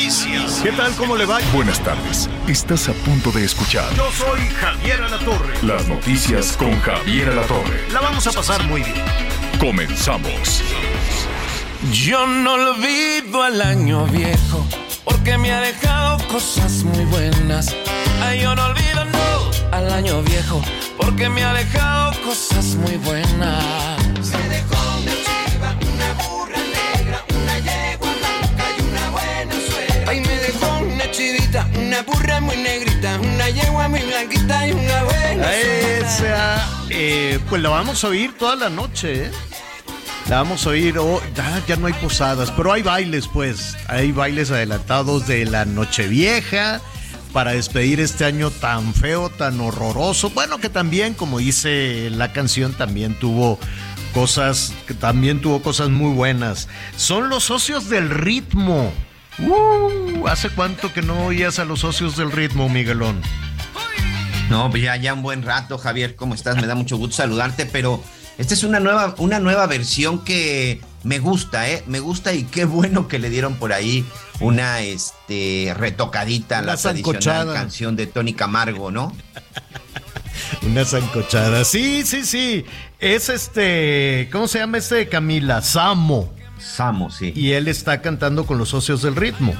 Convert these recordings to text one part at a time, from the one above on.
noticias. ¿Qué tal? ¿Cómo le va? Buenas tardes. Estás a punto de escuchar Yo soy Javier Alatorre. las noticias con Javier Alatorre. La vamos a pasar muy bien. Comenzamos. Yo no olvido al año viejo porque me ha dejado cosas muy buenas. Ay, yo no olvido no al año viejo porque me ha dejado cosas muy buenas. Me dejó una burra muy negrita, una yegua muy blanquita y una buena. Esa, eh, pues la vamos a oír toda la noche, ¿eh? La vamos a oír, oh, ya, ya no hay posadas, pero hay bailes, pues. Hay bailes adelantados de la Nochevieja para despedir este año tan feo, tan horroroso. Bueno, que también, como dice la canción, también tuvo cosas, que también tuvo cosas muy buenas. Son los socios del ritmo. Uh, ¿Hace cuánto que no oías a los socios del ritmo, Miguelón? No, pues ya, ya un buen rato, Javier, ¿cómo estás? Me da mucho gusto saludarte, pero esta es una nueva, una nueva versión que me gusta, ¿eh? Me gusta y qué bueno que le dieron por ahí una este, retocadita a la tradicional canción de Tony Camargo, ¿no? Una zancochada. Sí, sí, sí. Es este. ¿Cómo se llama este de Camila? Samo. Samo, sí. Y él está cantando con los socios del ritmo.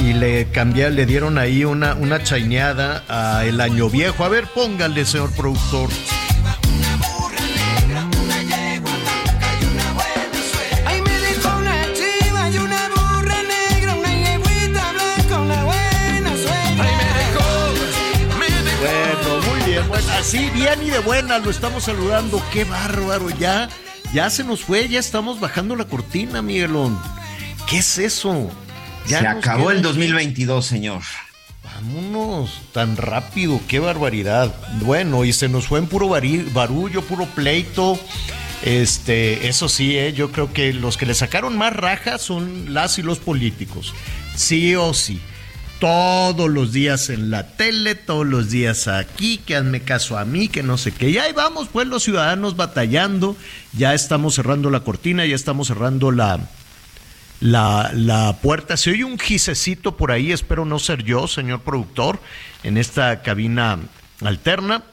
Y le cambia, le dieron ahí una, una chaineada a El Año Viejo. A ver, póngale, señor productor. Bueno, muy bien. Bueno, así, bien y de buena, lo estamos saludando. Qué bárbaro, ya. Ya se nos fue, ya estamos bajando la cortina, Miguelón. ¿Qué es eso? Ya Se acabó el aquí. 2022, señor. Vámonos, tan rápido, qué barbaridad. Bueno, y se nos fue en puro barullo, puro pleito. Este, eso sí, eh, yo creo que los que le sacaron más rajas son las y los políticos. Sí o sí. Todos los días en la tele, todos los días aquí, que hazme caso a mí, que no sé qué. Y ahí vamos, pues los ciudadanos batallando. Ya estamos cerrando la cortina, ya estamos cerrando la, la, la puerta. Se oye un gisecito por ahí, espero no ser yo, señor productor, en esta cabina alterna.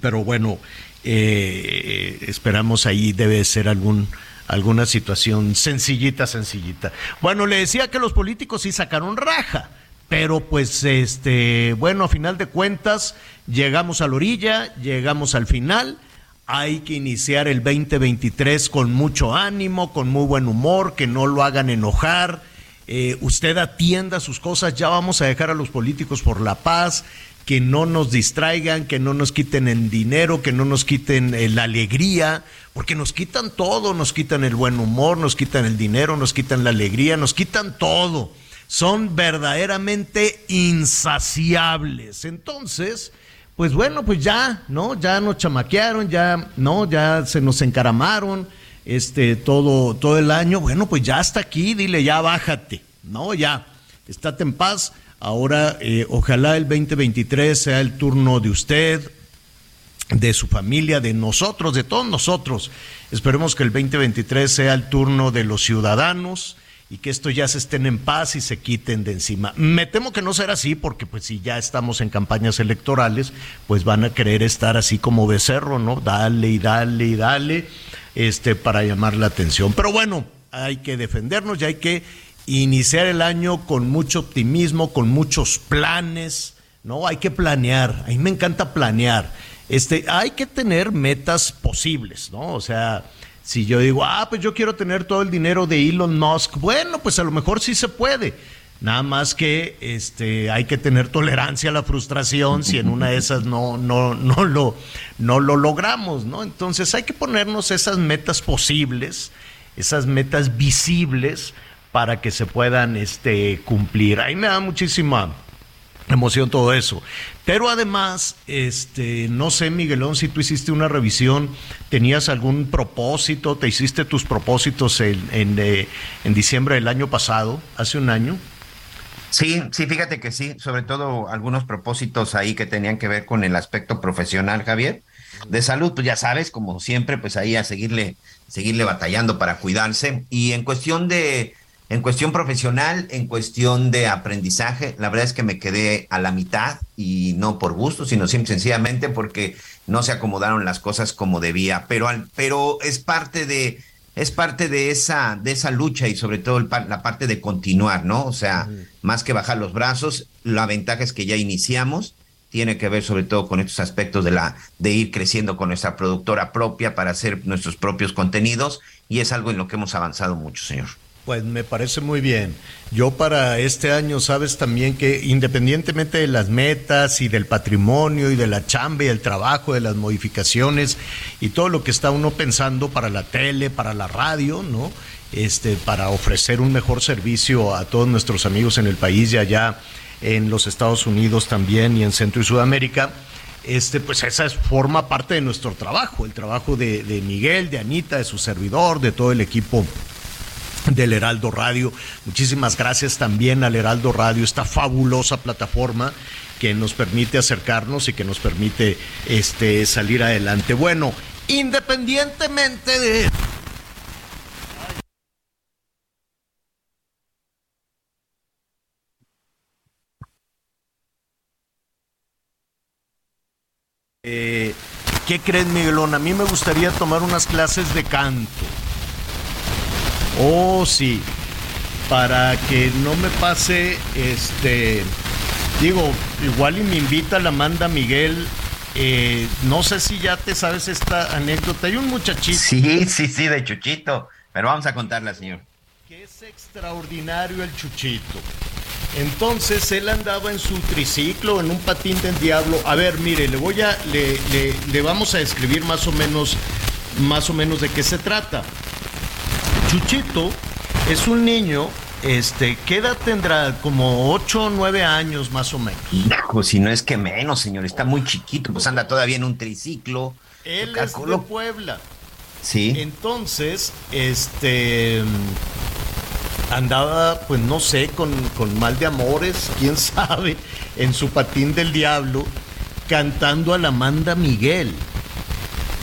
Pero bueno, eh, esperamos ahí debe ser algún alguna situación sencillita, sencillita. Bueno, le decía que los políticos sí sacaron raja, pero pues este, bueno, a final de cuentas llegamos a la orilla, llegamos al final. Hay que iniciar el 2023 con mucho ánimo, con muy buen humor, que no lo hagan enojar. Eh, usted atienda sus cosas, ya vamos a dejar a los políticos por la paz, que no nos distraigan, que no nos quiten el dinero, que no nos quiten eh, la alegría, porque nos quitan todo, nos quitan el buen humor, nos quitan el dinero, nos quitan la alegría, nos quitan todo. Son verdaderamente insaciables. Entonces, pues bueno, pues ya, ¿no? Ya nos chamaquearon, ya, ¿no? Ya se nos encaramaron, este, todo, todo el año. Bueno, pues ya hasta aquí, dile, ya bájate, ¿no? Ya, estate en paz. Ahora, eh, ojalá el 2023 sea el turno de usted, de su familia, de nosotros, de todos nosotros. Esperemos que el 2023 sea el turno de los ciudadanos y que estos ya se estén en paz y se quiten de encima. Me temo que no será así porque pues si ya estamos en campañas electorales, pues van a querer estar así como becerro, ¿no? Dale y dale y dale este para llamar la atención. Pero bueno, hay que defendernos y hay que iniciar el año con mucho optimismo, con muchos planes, ¿no? Hay que planear. A mí me encanta planear. Este, hay que tener metas posibles, ¿no? O sea, si yo digo, ah, pues yo quiero tener todo el dinero de Elon Musk, bueno, pues a lo mejor sí se puede. Nada más que este, hay que tener tolerancia a la frustración si en una de esas no, no, no, lo, no lo logramos, ¿no? Entonces hay que ponernos esas metas posibles esas metas visibles para que se puedan este, cumplir. Ahí me da muchísima emoción todo eso. Pero además, este, no sé, Miguelón, si tú hiciste una revisión, tenías algún propósito, te hiciste tus propósitos en, en, eh, en diciembre del año pasado, hace un año. Sí, sí, fíjate que sí, sobre todo algunos propósitos ahí que tenían que ver con el aspecto profesional, Javier. De salud, pues ya sabes, como siempre, pues ahí a seguirle, seguirle batallando para cuidarse. Y en cuestión de, en cuestión profesional, en cuestión de aprendizaje, la verdad es que me quedé a la mitad y no por gusto, sino simple, sencillamente porque no se acomodaron las cosas como debía. Pero, al, pero es parte de, es parte de esa, de esa lucha y sobre todo el, la parte de continuar, ¿no? O sea, más que bajar los brazos, la ventaja es que ya iniciamos, tiene que ver sobre todo con estos aspectos de la, de ir creciendo con nuestra productora propia para hacer nuestros propios contenidos, y es algo en lo que hemos avanzado mucho, señor. Pues me parece muy bien. Yo para este año, sabes también que independientemente de las metas y del patrimonio y de la chamba y el trabajo, de las modificaciones y todo lo que está uno pensando para la tele, para la radio, ¿no? Este, para ofrecer un mejor servicio a todos nuestros amigos en el país y allá en los Estados Unidos también y en Centro y Sudamérica. Este, pues esa es, forma parte de nuestro trabajo, el trabajo de, de Miguel, de Anita, de su servidor, de todo el equipo del Heraldo Radio. Muchísimas gracias también al Heraldo Radio, esta fabulosa plataforma que nos permite acercarnos y que nos permite este, salir adelante. Bueno, independientemente de... Eh, ¿Qué crees, Miguelón? A mí me gustaría tomar unas clases de canto. Oh, sí. Para que no me pase, este, digo, igual y me invita la Amanda Miguel. Eh, no sé si ya te sabes esta anécdota. Hay un muchachito. Sí, sí, sí, de Chuchito. Pero vamos a contarla, señor. Que es extraordinario el Chuchito. Entonces él andaba en su triciclo, en un patín del diablo. A ver, mire, le voy a, le, le, le vamos a describir más o menos, más o menos de qué se trata. Chuchito es un niño, este, ¿qué edad tendrá? Como 8 o 9 años más o menos. Hijo, si no es que menos, señor, está muy chiquito, pues anda todavía en un triciclo. Él es de Puebla. Sí. Entonces, este andaba, pues no sé, con, con mal de amores, quién sabe, en su patín del diablo, cantando a la Amanda Miguel.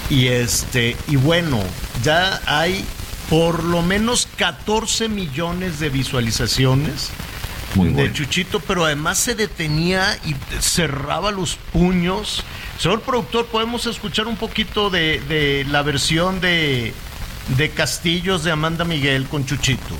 Y este, y bueno, ya hay por lo menos 14 millones de visualizaciones Muy de bueno. Chuchito, pero además se detenía y cerraba los puños. Señor productor, ¿podemos escuchar un poquito de, de la versión de, de Castillos de Amanda Miguel con Chuchito?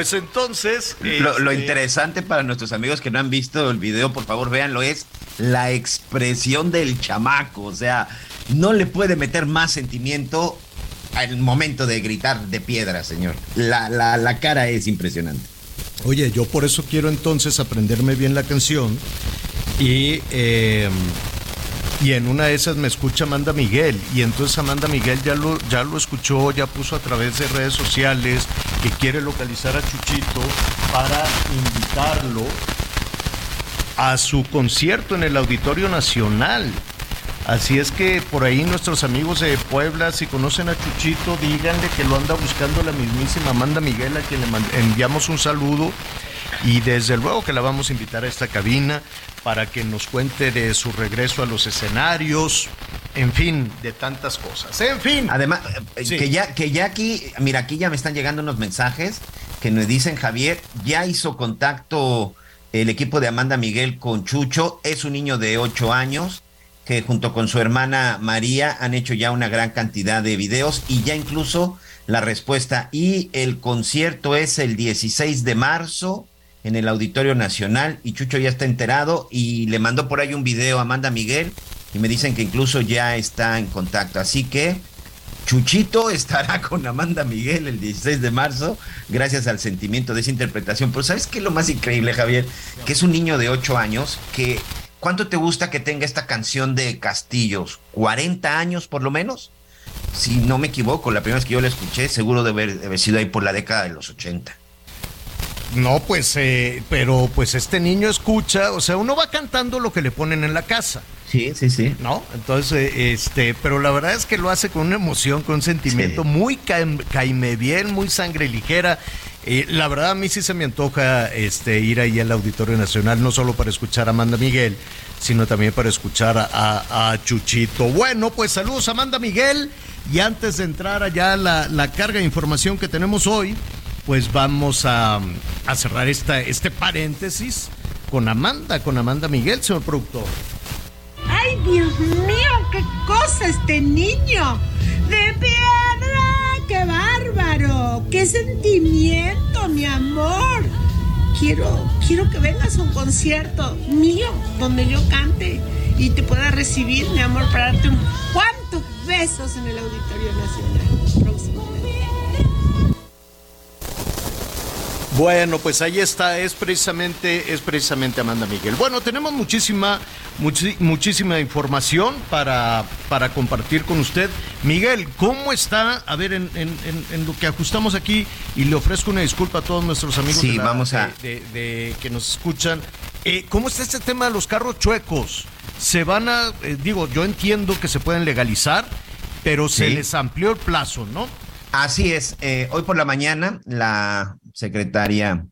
Pues entonces... Lo, lo este, interesante para nuestros amigos que no han visto el video, por favor, véanlo, es la expresión del chamaco. O sea, no le puede meter más sentimiento al momento de gritar de piedra, señor. La, la, la cara es impresionante. Oye, yo por eso quiero entonces aprenderme bien la canción y, eh, y en una de esas me escucha Amanda Miguel y entonces Amanda Miguel ya lo, ya lo escuchó, ya puso a través de redes sociales que quiere localizar a Chuchito para invitarlo a su concierto en el Auditorio Nacional. Así es que por ahí nuestros amigos de Puebla, si conocen a Chuchito, díganle que lo anda buscando la mismísima Amanda Miguel, a quien le enviamos un saludo. Y desde luego que la vamos a invitar a esta cabina para que nos cuente de su regreso a los escenarios, en fin, de tantas cosas. En fin. Además, eh, Sí. que, ya, que ya aquí, mira, aquí ya me están llegando unos mensajes que nos dicen, Javier, ya hizo contacto el equipo de Amanda Miguel con Chucho, es un niño de 8 años que junto con su hermana María han hecho ya una gran cantidad de videos y ya incluso la respuesta. Y el concierto es el 16 de marzo en el Auditorio Nacional y Chucho ya está enterado y le mandó por ahí un video a Amanda Miguel y me dicen que incluso ya está en contacto. Así que Chuchito estará con Amanda Miguel el 16 de marzo, gracias al sentimiento de esa interpretación. Pero ¿sabes qué es lo más increíble, Javier? Que es un niño de 8 años que... ¿Cuánto te gusta que tenga esta canción de Castillos? ¿40 años por lo menos? Si no me equivoco, la primera vez que yo la escuché, seguro de haber, de haber sido ahí por la década de los 80. No, pues, eh, pero pues este niño escucha, o sea, uno va cantando lo que le ponen en la casa. Sí, sí, sí. ¿No? Entonces, eh, este, pero la verdad es que lo hace con una emoción, con un sentimiento Sí. muy caim- caime bien, muy sangre ligera. Eh, la verdad a mí sí se me antoja este, ir ahí al Auditorio Nacional, no solo para escuchar a Amanda Miguel, sino también para escuchar a, a- a Chuchito. Bueno, pues saludos a Amanda Miguel. Y antes de entrar allá la, la carga de información que tenemos hoy, pues vamos a, cerrar esta, este paréntesis con Amanda, con Amanda Miguel, señor productor. ¡Ay, Dios mío! ¡Qué cosa este niño! ¡De piedra! ¡Qué bárbaro! ¡Qué sentimiento, mi amor! Quiero, quiero que vengas a un concierto mío donde yo cante y te pueda recibir, mi amor, para darte un cuantos besos en el Auditorio Nacional Bueno, pues ahí está, es precisamente, es precisamente Amanda Miguel. Bueno, tenemos muchísima, muchísima información para, para compartir con usted. Miguel, ¿cómo está? A ver, en, en- en- en lo que ajustamos aquí, y le ofrezco una disculpa a todos nuestros amigos Sí, de la- vamos a- de, de- de- que nos escuchan. Eh, ¿Cómo está este tema de los carros chuecos? Se van a, eh, digo, yo entiendo que se pueden legalizar, pero se Sí. les amplió el plazo, ¿no? Así es. eh, hoy por la mañana, la secretaria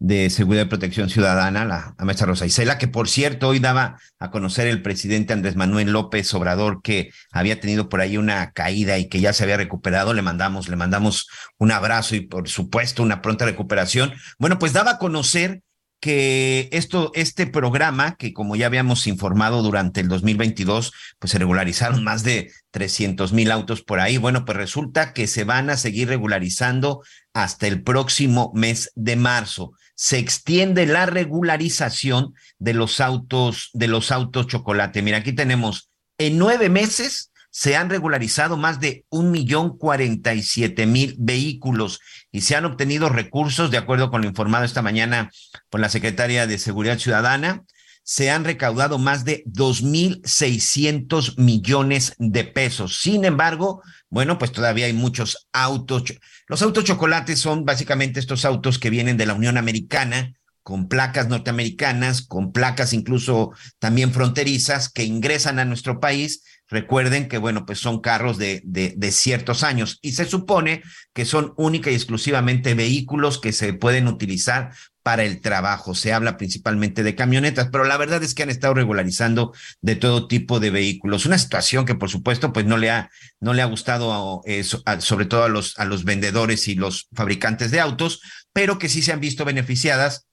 de Seguridad y Protección Ciudadana, la, la maestra Rosa Isela, que por cierto hoy daba a conocer el presidente Andrés Manuel López Obrador que había tenido por ahí una caída y que ya se había recuperado, le mandamos, le mandamos un abrazo y por supuesto una pronta recuperación. Bueno, pues daba a conocer que esto, este programa, que como ya habíamos informado durante el 2022, pues se regularizaron más de 300 mil autos por ahí. Bueno, pues resulta que se van a seguir regularizando hasta el próximo mes de marzo. Se extiende la regularización de los autos, de los autos chocolate. Mira, aquí tenemos en nueve meses se han regularizado más de un millón cuarenta y siete mil vehículos y se han obtenido recursos, de acuerdo con lo informado esta mañana por la secretaria de Seguridad Ciudadana, se han recaudado más de 2.600 millones de pesos. Sin embargo, bueno, pues todavía hay muchos autos. Los autos chocolates son básicamente estos autos que vienen de la Unión Americana, con placas norteamericanas, con placas incluso también fronterizas que ingresan a nuestro país. Recuerden que, bueno, pues son carros de, de, de ciertos años y se supone que son única y exclusivamente vehículos que se pueden utilizar para el trabajo. Se habla principalmente de camionetas, pero la verdad es que han estado regularizando de todo tipo de vehículos. Una situación que, por supuesto, pues no le ha, no le ha gustado eh, sobre todo a los, a los vendedores y los fabricantes de autos, pero que sí se han visto beneficiadas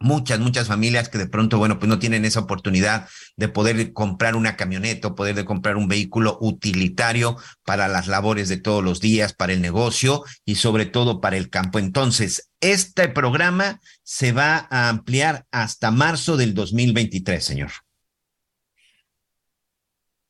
muchas, muchas familias que de pronto, bueno, pues no tienen esa oportunidad de poder comprar una camioneta o poder de comprar un vehículo utilitario para las labores de todos los días, para el negocio y sobre todo para el campo. Entonces, este programa se va a ampliar hasta marzo del 2023, señor.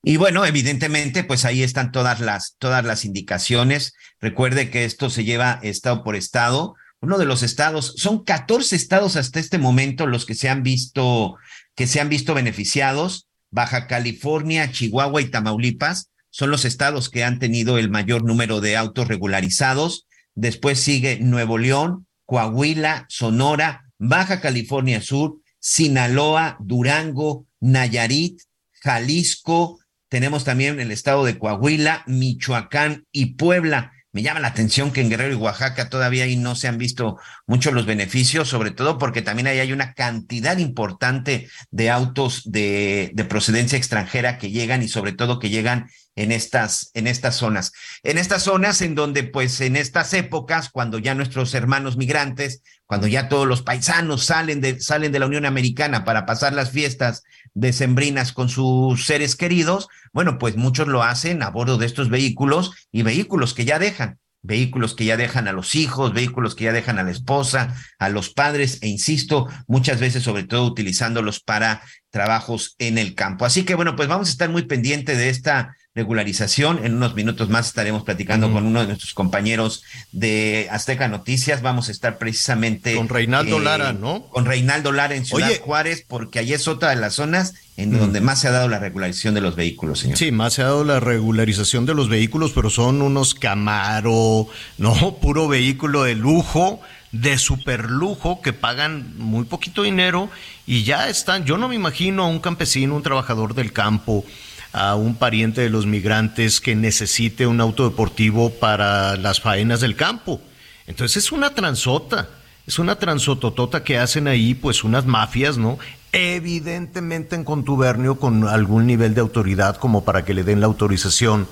Y bueno, evidentemente, pues ahí están todas las, todas las indicaciones. Recuerde que esto se lleva estado por estado. Uno de los estados, son 14 estados hasta este momento los que se han visto, que se han visto beneficiados. Baja California, Chihuahua y Tamaulipas son los estados que han tenido el mayor número de autos regularizados. Después sigue Nuevo León, Coahuila, Sonora, Baja California Sur, Sinaloa, Durango, Nayarit, Jalisco, tenemos también el estado de Coahuila, Michoacán y Puebla. Me llama la atención que en Guerrero y Oaxaca todavía ahí no se han visto muchos los beneficios, sobre todo porque también ahí hay una cantidad importante de autos de procedencia extranjera que llegan y sobre todo que llegan en estas, en estas zonas. En estas zonas en donde pues en estas épocas, cuando ya nuestros hermanos migrantes, cuando ya todos los paisanos salen de, salen de la Unión Americana para pasar las fiestas decembrinas con sus seres queridos, bueno, pues muchos lo hacen a bordo de estos vehículos y vehículos que ya dejan vehículos que ya dejan a los hijos, vehículos que ya dejan a la esposa, a los padres, e insisto, muchas veces sobre todo utilizándolos para trabajos en el campo. Así que bueno, pues vamos a estar muy pendiente de esta regularización. En unos minutos más estaremos platicando con uno de nuestros compañeros de Azteca Noticias. Vamos a estar precisamente con Reinaldo Lara, ¿no? Con Reinaldo Lara en Ciudad Oye. Juárez, porque allí es otra de las zonas en donde más se ha dado la regularización de los vehículos, señor. Sí, más se ha dado la regularización de los vehículos, pero son unos Camaro, no, puro vehículo de lujo, de super lujo, que pagan muy poquito dinero y ya están. Yo no me imagino a un campesino, un trabajador del campo, a un pariente de los migrantes que necesite un auto deportivo para las faenas del campo. Entonces es una transota, es una transototota que hacen ahí pues unas mafias, ¿no? Evidentemente en contubernio con algún nivel de autoridad como para que le den la autorización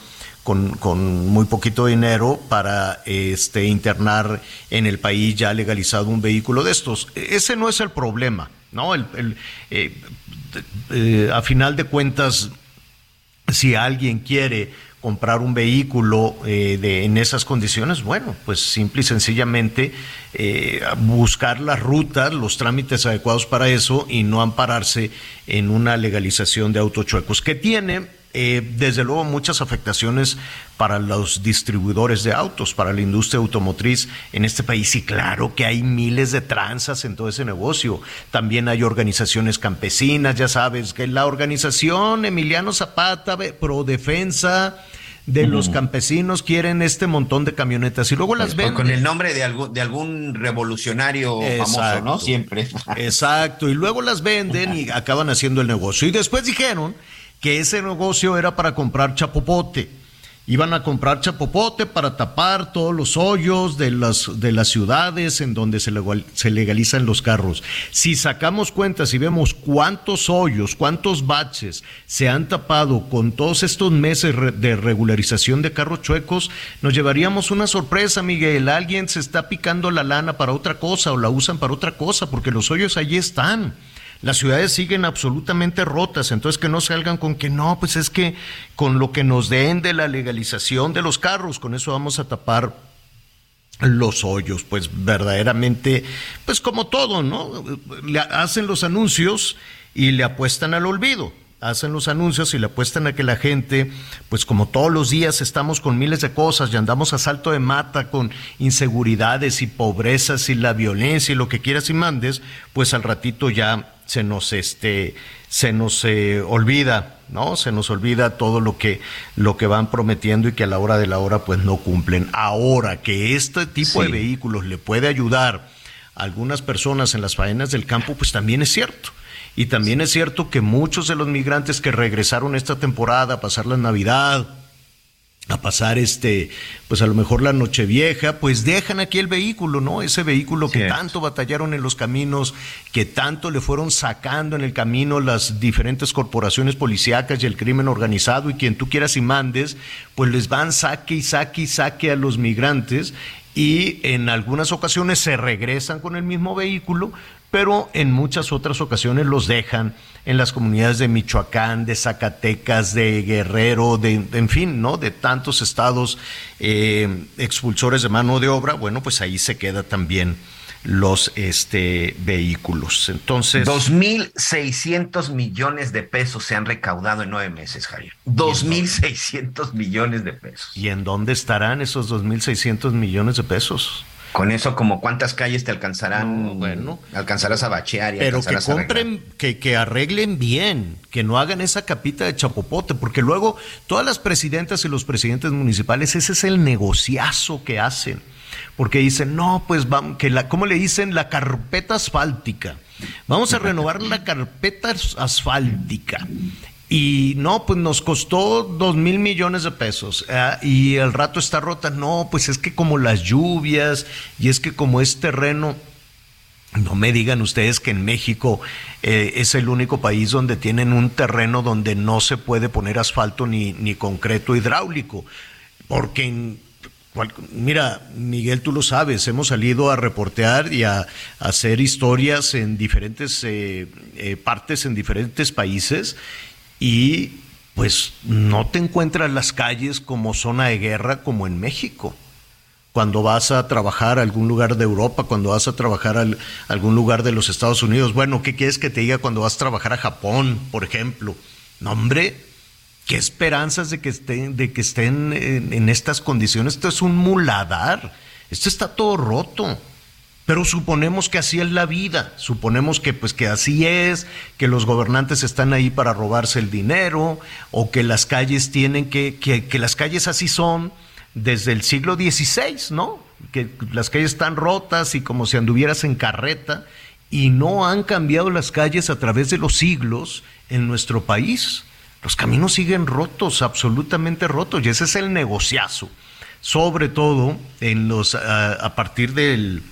con, con muy poquito dinero para este internar en el país ya legalizado un vehículo de estos. Ese no es el problema, ¿no? El, el, eh, eh, a final de cuentas, si alguien quiere comprar un vehículo eh, de, en esas condiciones, bueno, pues simple y sencillamente eh, buscar las rutas, los trámites adecuados para eso y no ampararse en una legalización de autochuecos que tiene eh, desde luego muchas afectaciones para los distribuidores de autos, para la industria automotriz en este país. Y claro que hay miles de tranzas en todo ese negocio. También hay organizaciones campesinas, ya sabes, que la organización Emiliano Zapata, Pro Defensa de los campesinos quieren este montón de camionetas y luego las venden. Con el nombre de algún, de algún revolucionario famoso, ¿no? Siempre. Exacto, y luego las venden y acaban haciendo el negocio. Y después dijeron que ese negocio era para comprar chapopote. Iban a comprar chapopote para tapar todos los hoyos de las, de las ciudades en donde se, se legalizan los carros. Si sacamos cuentas y vemos cuántos hoyos, cuántos baches se han tapado con todos estos meses de regularización de carros chuecos, nos llevaríamos una sorpresa, Miguel. Alguien se está picando la lana para otra cosa o la usan para otra cosa, porque los hoyos allí están. Las ciudades siguen absolutamente rotas, entonces que no salgan con que no, pues es que con lo que nos den de la legalización de los carros, con eso vamos a tapar los hoyos, pues verdaderamente, pues como todo, ¿no? Le hacen los anuncios y le apuestan al olvido. Hacen los anuncios y le apuestan a que la gente, pues como todos los días estamos con miles de cosas y andamos a salto de mata con inseguridades y pobrezas y la violencia y lo que quieras y mandes, pues al ratito ya se nos este se nos eh, olvida, ¿no? Se nos olvida todo lo que lo que van prometiendo y que a la hora de la hora pues no cumplen. Ahora que este tipo de vehículos le puede ayudar a algunas personas en las faenas del campo, pues también es cierto. Y también es cierto que muchos de los migrantes que regresaron esta temporada a pasar la Navidad, a pasar este, pues a lo mejor la Nochevieja, pues dejan aquí el vehículo, ¿no? Ese vehículo que tanto batallaron en los caminos, que tanto le fueron sacando en el camino las diferentes corporaciones policíacas y el crimen organizado y quien tú quieras y mandes, pues les van saque y saque y saque a los migrantes y en algunas ocasiones se regresan con el mismo vehículo, pero en muchas otras ocasiones los dejan en las comunidades de Michoacán, de Zacatecas, de Guerrero, de, de- en fin, ¿no? De tantos estados eh, expulsores de mano de obra, bueno, pues ahí se queda también los este, vehículos. Entonces, 2.600 millones de pesos se han recaudado en nueve meses, Javier. 2.600 millones de pesos. ¿y en dónde estarán esos 2.600 millones de pesos? Con eso, como cuántas calles te alcanzarán, No, bueno. alcanzarás a bachear y Pero que compren, que, que arreglen bien, que no hagan esa capita de chapopote, porque luego todas las presidentas y los presidentes municipales, ese es el negociazo que hacen. Porque dicen, no, pues vamos, que la, ¿cómo le dicen? La carpeta asfáltica. Vamos a renovar la carpeta as- asfáltica. Y no, pues nos costó dos mil millones de pesos. ah, y el rato está rota. No, pues es que como las lluvias y es que como es terreno. No me digan ustedes que en México eh, es el único país donde tienen un terreno donde no se puede poner asfalto ni, ni concreto hidráulico. Porque, en mira, Miguel, tú lo sabes, hemos salido a reportear y a, hacer historias en diferentes eh, eh, partes, en diferentes países, y pues no te encuentras las calles como zona de guerra como en México cuando vas a trabajar a algún lugar de Europa, cuando vas a trabajar a algún lugar de los Estados Unidos. Bueno, ¿qué quieres que te diga cuando vas a trabajar a Japón, por ejemplo? No, hombre, qué esperanzas de que estén, de que estén en, en estas condiciones. Esto es un muladar. Esto está todo roto. Pero suponemos que así es la vida, suponemos que pues que así es, que los gobernantes están ahí para robarse el dinero, o que las calles tienen que, que, que las calles así son desde el siglo XVI, ¿no? Que las calles están rotas y como si anduvieras en carreta, y no han cambiado las calles a través de los siglos en nuestro país. Los caminos siguen rotos, absolutamente rotos, y ese es el negociazo, sobre todo en los, a, a partir del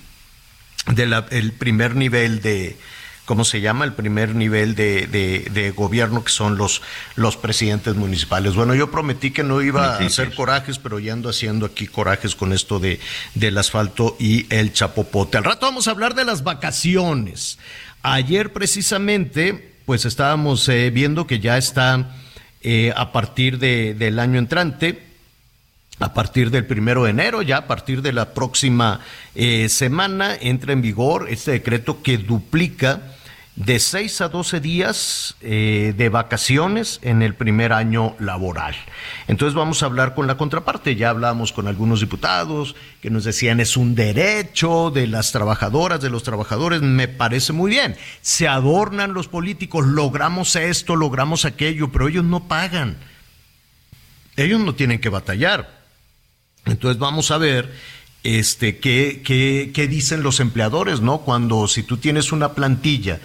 del primer nivel de, ¿cómo se llama? El primer nivel de, de, de, gobierno que son los, los presidentes municipales. Bueno, yo prometí que no iba a hacer corajes, pero ya ando haciendo aquí corajes con esto de, del asfalto y el chapopote. Al rato vamos a hablar de las vacaciones. Ayer precisamente, pues estábamos eh, viendo que ya está eh, a partir de, del año entrante, a partir del primero de enero, ya a partir de la próxima eh, semana, entra en vigor este decreto que duplica de 6 a 12 días eh, de vacaciones en el primer año laboral. Entonces vamos a hablar con la contraparte. Ya hablamos con algunos diputados que nos decían es un derecho de las trabajadoras, de los trabajadores. Me parece muy bien. Se adornan los políticos, logramos esto, logramos aquello, pero ellos no pagan. Ellos no tienen que batallar. Entonces vamos a ver este, qué, qué, qué dicen los empleadores, ¿no? Cuando si tú tienes una plantilla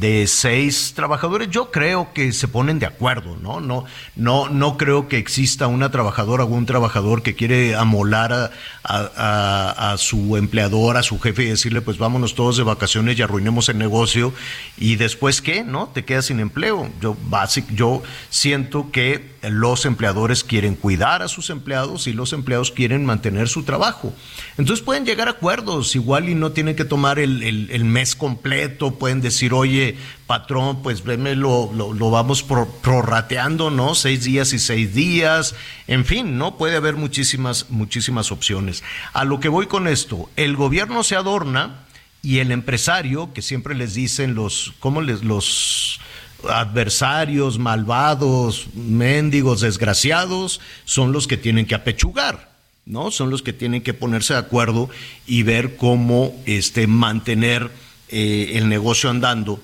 de seis trabajadores, yo creo que se ponen de acuerdo, ¿no? No, no, no creo que exista una trabajadora o un trabajador que quiere amolar a, a, su empleador, a su jefe y decirle, pues vámonos todos de vacaciones y arruinemos el negocio y después qué, ¿no? Te quedas sin empleo. Yo, basic, yo siento que los empleadores quieren cuidar a sus empleados y los empleados quieren mantener su trabajo. Entonces pueden llegar a acuerdos, igual y no tienen que tomar el, el mes completo, pueden decir, oye, patrón, pues veme, lo, vamos pro, prorrateando, ¿no? Seis días y seis días, en fin, ¿no? Puede haber muchísimas, muchísimas opciones. A lo que voy con esto, el gobierno se adorna y el empresario, que siempre les dicen los, ¿cómo les, los adversarios, malvados, mendigos, desgraciados, son los que tienen que apechugar. ¿no? Son los que tienen que ponerse de acuerdo y ver cómo este, mantener eh, el negocio andando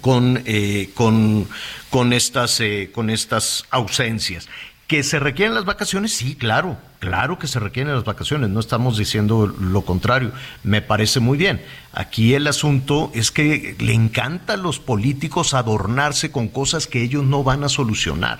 con, eh, con, con, estas, eh, con estas ausencias. ¿Que se requieren las vacaciones? Sí, claro, claro que se requieren las vacaciones, no estamos diciendo lo contrario, me parece muy bien. Aquí el asunto es que le encanta a los políticos adornarse con cosas que ellos no van a solucionar.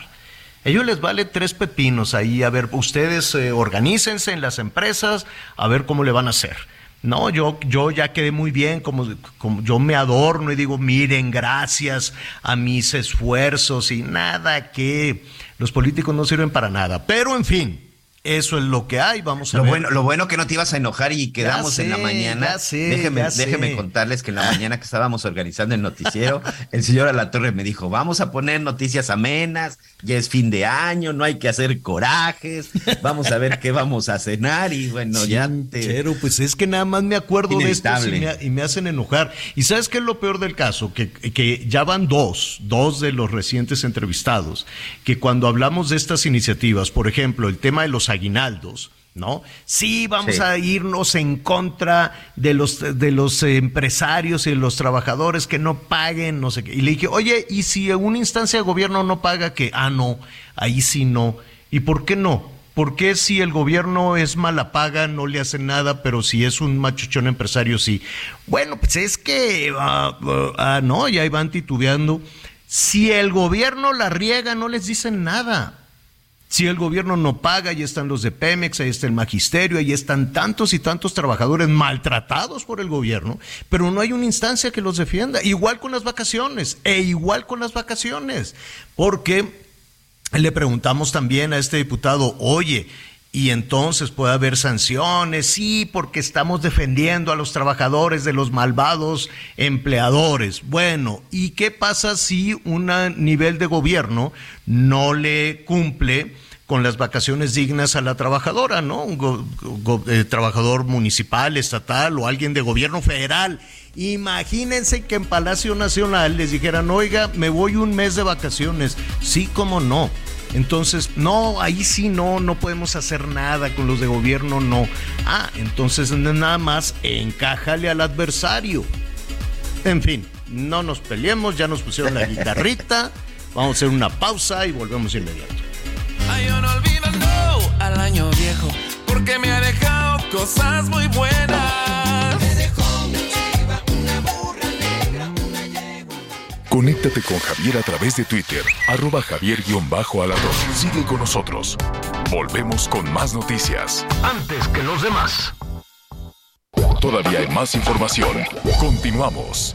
A ellos les vale tres pepinos ahí, a ver, ustedes eh, organícense en las empresas, a ver cómo le van a hacer. No, yo, yo ya quedé muy bien, como, como yo me adorno y digo, miren, gracias a mis esfuerzos y nada que los políticos no sirven para nada. Pero en fin, eso es lo que hay, vamos a lo ver. Bueno, lo bueno que no te ibas a enojar y quedamos sé, en la mañana. sé, déjeme, sé. contarles que en la mañana que estábamos organizando el noticiero, el señor Alatorre me dijo, vamos a poner noticias amenas, ya es fin de año, no hay que hacer corajes, vamos a ver qué vamos a cenar y bueno, ya te... Pero pues es que nada más me acuerdo de esto y me, y me hacen enojar. ¿Y sabes qué es lo peor del caso? Que, que ya van dos, dos de los recientes entrevistados, que cuando hablamos de estas iniciativas, por ejemplo, el tema de los aguinaldos, ¿no? Sí, vamos Sí. a irnos en contra de los, de los empresarios y de los trabajadores que no paguen, no sé qué. Y le dije, oye, ¿y si una instancia de gobierno no paga que, ah, no, ahí sí no? ¿Y por qué no? ¿Por qué si el gobierno es mala paga no le hacen nada, pero si es un machuchón empresario sí? Bueno, pues es que, ah, ah, ah, no, ya van titubeando. Si el gobierno la riega, no les dicen nada. Si el gobierno no paga, ahí están los de Pemex, ahí está el magisterio, ahí están tantos y tantos trabajadores maltratados por el gobierno, pero no hay una instancia que los defienda. Igual con las vacaciones, e igual con las vacaciones, porque le preguntamos también a este diputado, oye, y entonces puede haber sanciones, sí, porque estamos defendiendo a los trabajadores de los malvados empleadores. Bueno, ¿y qué pasa si un nivel de gobierno no le cumple con las vacaciones dignas a la trabajadora, ¿no? Un go- go- eh, trabajador municipal, estatal o alguien de gobierno federal. Imagínense que en Palacio Nacional les dijeran, oiga, me voy un mes de vacaciones. Sí, cómo no. Entonces, no, ahí sí no, no podemos hacer nada con los de gobierno, no. Ah, entonces nada más encájale al adversario. En fin, no nos peleemos, ya nos pusieron la guitarrita. Vamos a hacer una pausa y volvemos inmediato. Ay, yo no olvido, no, al año viejo, porque me ha dejado cosas muy buenas. Me dejó una chiva, una burra negra, una yegua. Conéctate con Javier a través de Twitter, arroba javier-alador. Sigue con nosotros. Volvemos con más noticias. Antes que los demás. Todavía hay más información. Continuamos.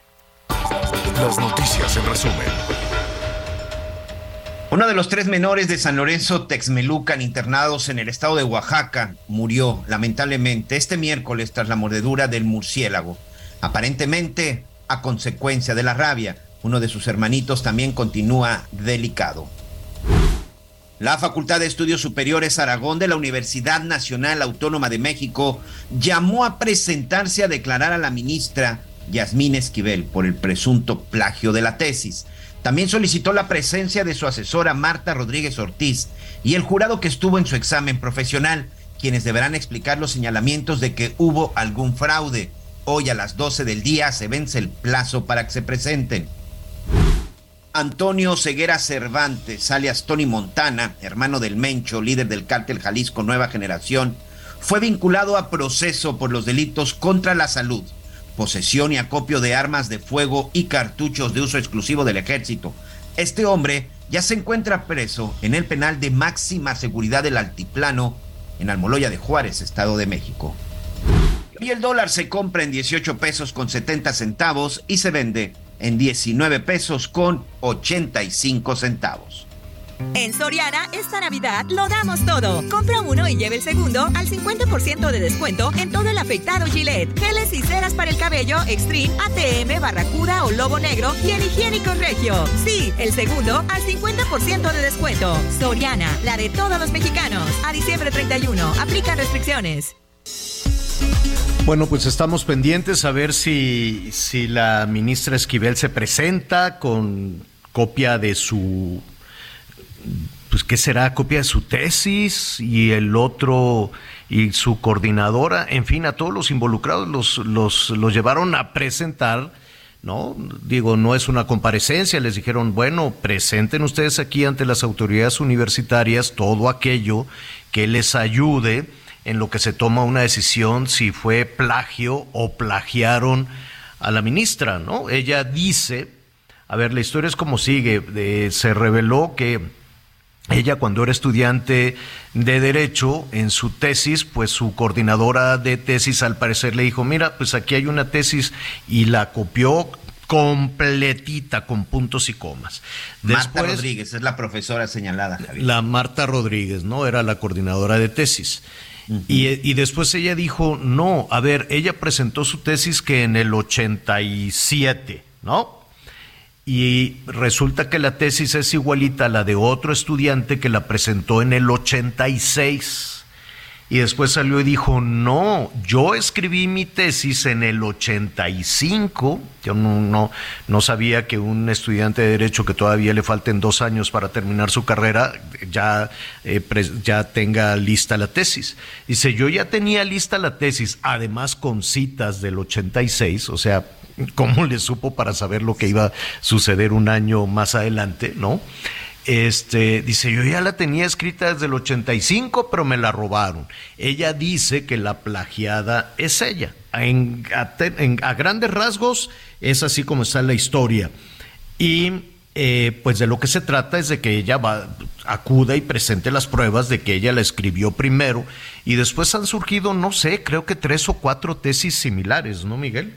Las noticias en resumen. Uno de los tres menores de San Lorenzo Texmelucan internados en el estado de Oaxaca murió lamentablemente este miércoles tras la mordedura del murciélago. Aparentemente a consecuencia de la rabia. Uno de sus hermanitos también continúa delicado. La Facultad de Estudios Superiores Aragón de la Universidad Nacional Autónoma de México llamó a presentarse a declarar a la ministra Yasmín Esquivel por el presunto plagio de la tesis. También solicitó la presencia de su asesora Marta Rodríguez Ortiz y el jurado que estuvo en su examen profesional, quienes deberán explicar los señalamientos de que hubo algún fraude. Hoy a las 12 del día se vence el plazo para que se presenten. Antonio Ceguera Cervantes, alias Tony Montana, hermano del Mencho, líder del cártel Jalisco Nueva Generación, fue vinculado a proceso por los delitos contra la salud, posesión y acopio de armas de fuego y cartuchos de uso exclusivo del ejército. Este hombre ya se encuentra preso en el penal de máxima seguridad del Altiplano, en Almoloya de Juárez, Estado de México. Y el dólar se compra en 18 pesos con 70 centavos y se vende en 19 pesos con 85 centavos. En Soriana, esta Navidad lo damos todo. Compra uno y lleve el segundo al 50% de descuento en todo el afeitado Gillette, geles y ceras para el cabello Extreme, ATM, Barracuda o Lobo Negro y el higiénico Regio. Sí, el segundo al 50% de descuento. Soriana, la de todos los mexicanos. A diciembre 31, aplica restricciones. Bueno, pues estamos pendientes a ver si, si la ministra Esquivel se presenta con copia de su, pues qué será, copia de su tesis y el otro y su coordinadora, en fin, a todos los involucrados los, los, los llevaron a presentar, ¿no? Digo, no es una comparecencia, les dijeron, bueno, presenten ustedes aquí ante las autoridades universitarias todo aquello que les ayude en lo que se toma una decisión si fue plagio o plagiaron a la ministra, ¿no? Ella dice, a ver, la historia es como sigue, se reveló que ella cuando era estudiante de derecho en su tesis, pues su coordinadora de tesis al parecer le dijo, mira, pues aquí hay una tesis y la copió completita con puntos y comas. Marta Rodríguez es la profesora señalada, Javier. La Marta Rodríguez, ¿no? Era la coordinadora de tesis. y, y después ella dijo, no, a ver, ella presentó su tesis que en el 87, ¿no? Y resulta que la tesis es igualita a la de otro estudiante que la presentó en el 86. Y después salió y dijo, no, yo escribí mi tesis en el 85. Yo no, no, no sabía que un estudiante de derecho que todavía le falten dos años para terminar su carrera ya, eh, ya tenga lista la tesis. Dice, yo ya tenía lista la tesis, además con citas del 86, o sea, ¿cómo le supo para saber lo que iba a suceder un año más adelante, no? Este, dice, yo ya la tenía escrita desde el 85, pero me la robaron. Ella dice que la plagiada es ella. En, a, grandes rasgos es así como está la historia. Y eh, pues de lo que se trata es de que ella va, acuda y presente las pruebas de que ella la escribió primero y después han surgido, no sé, creo que tres o cuatro tesis similares, ¿no, Miguel?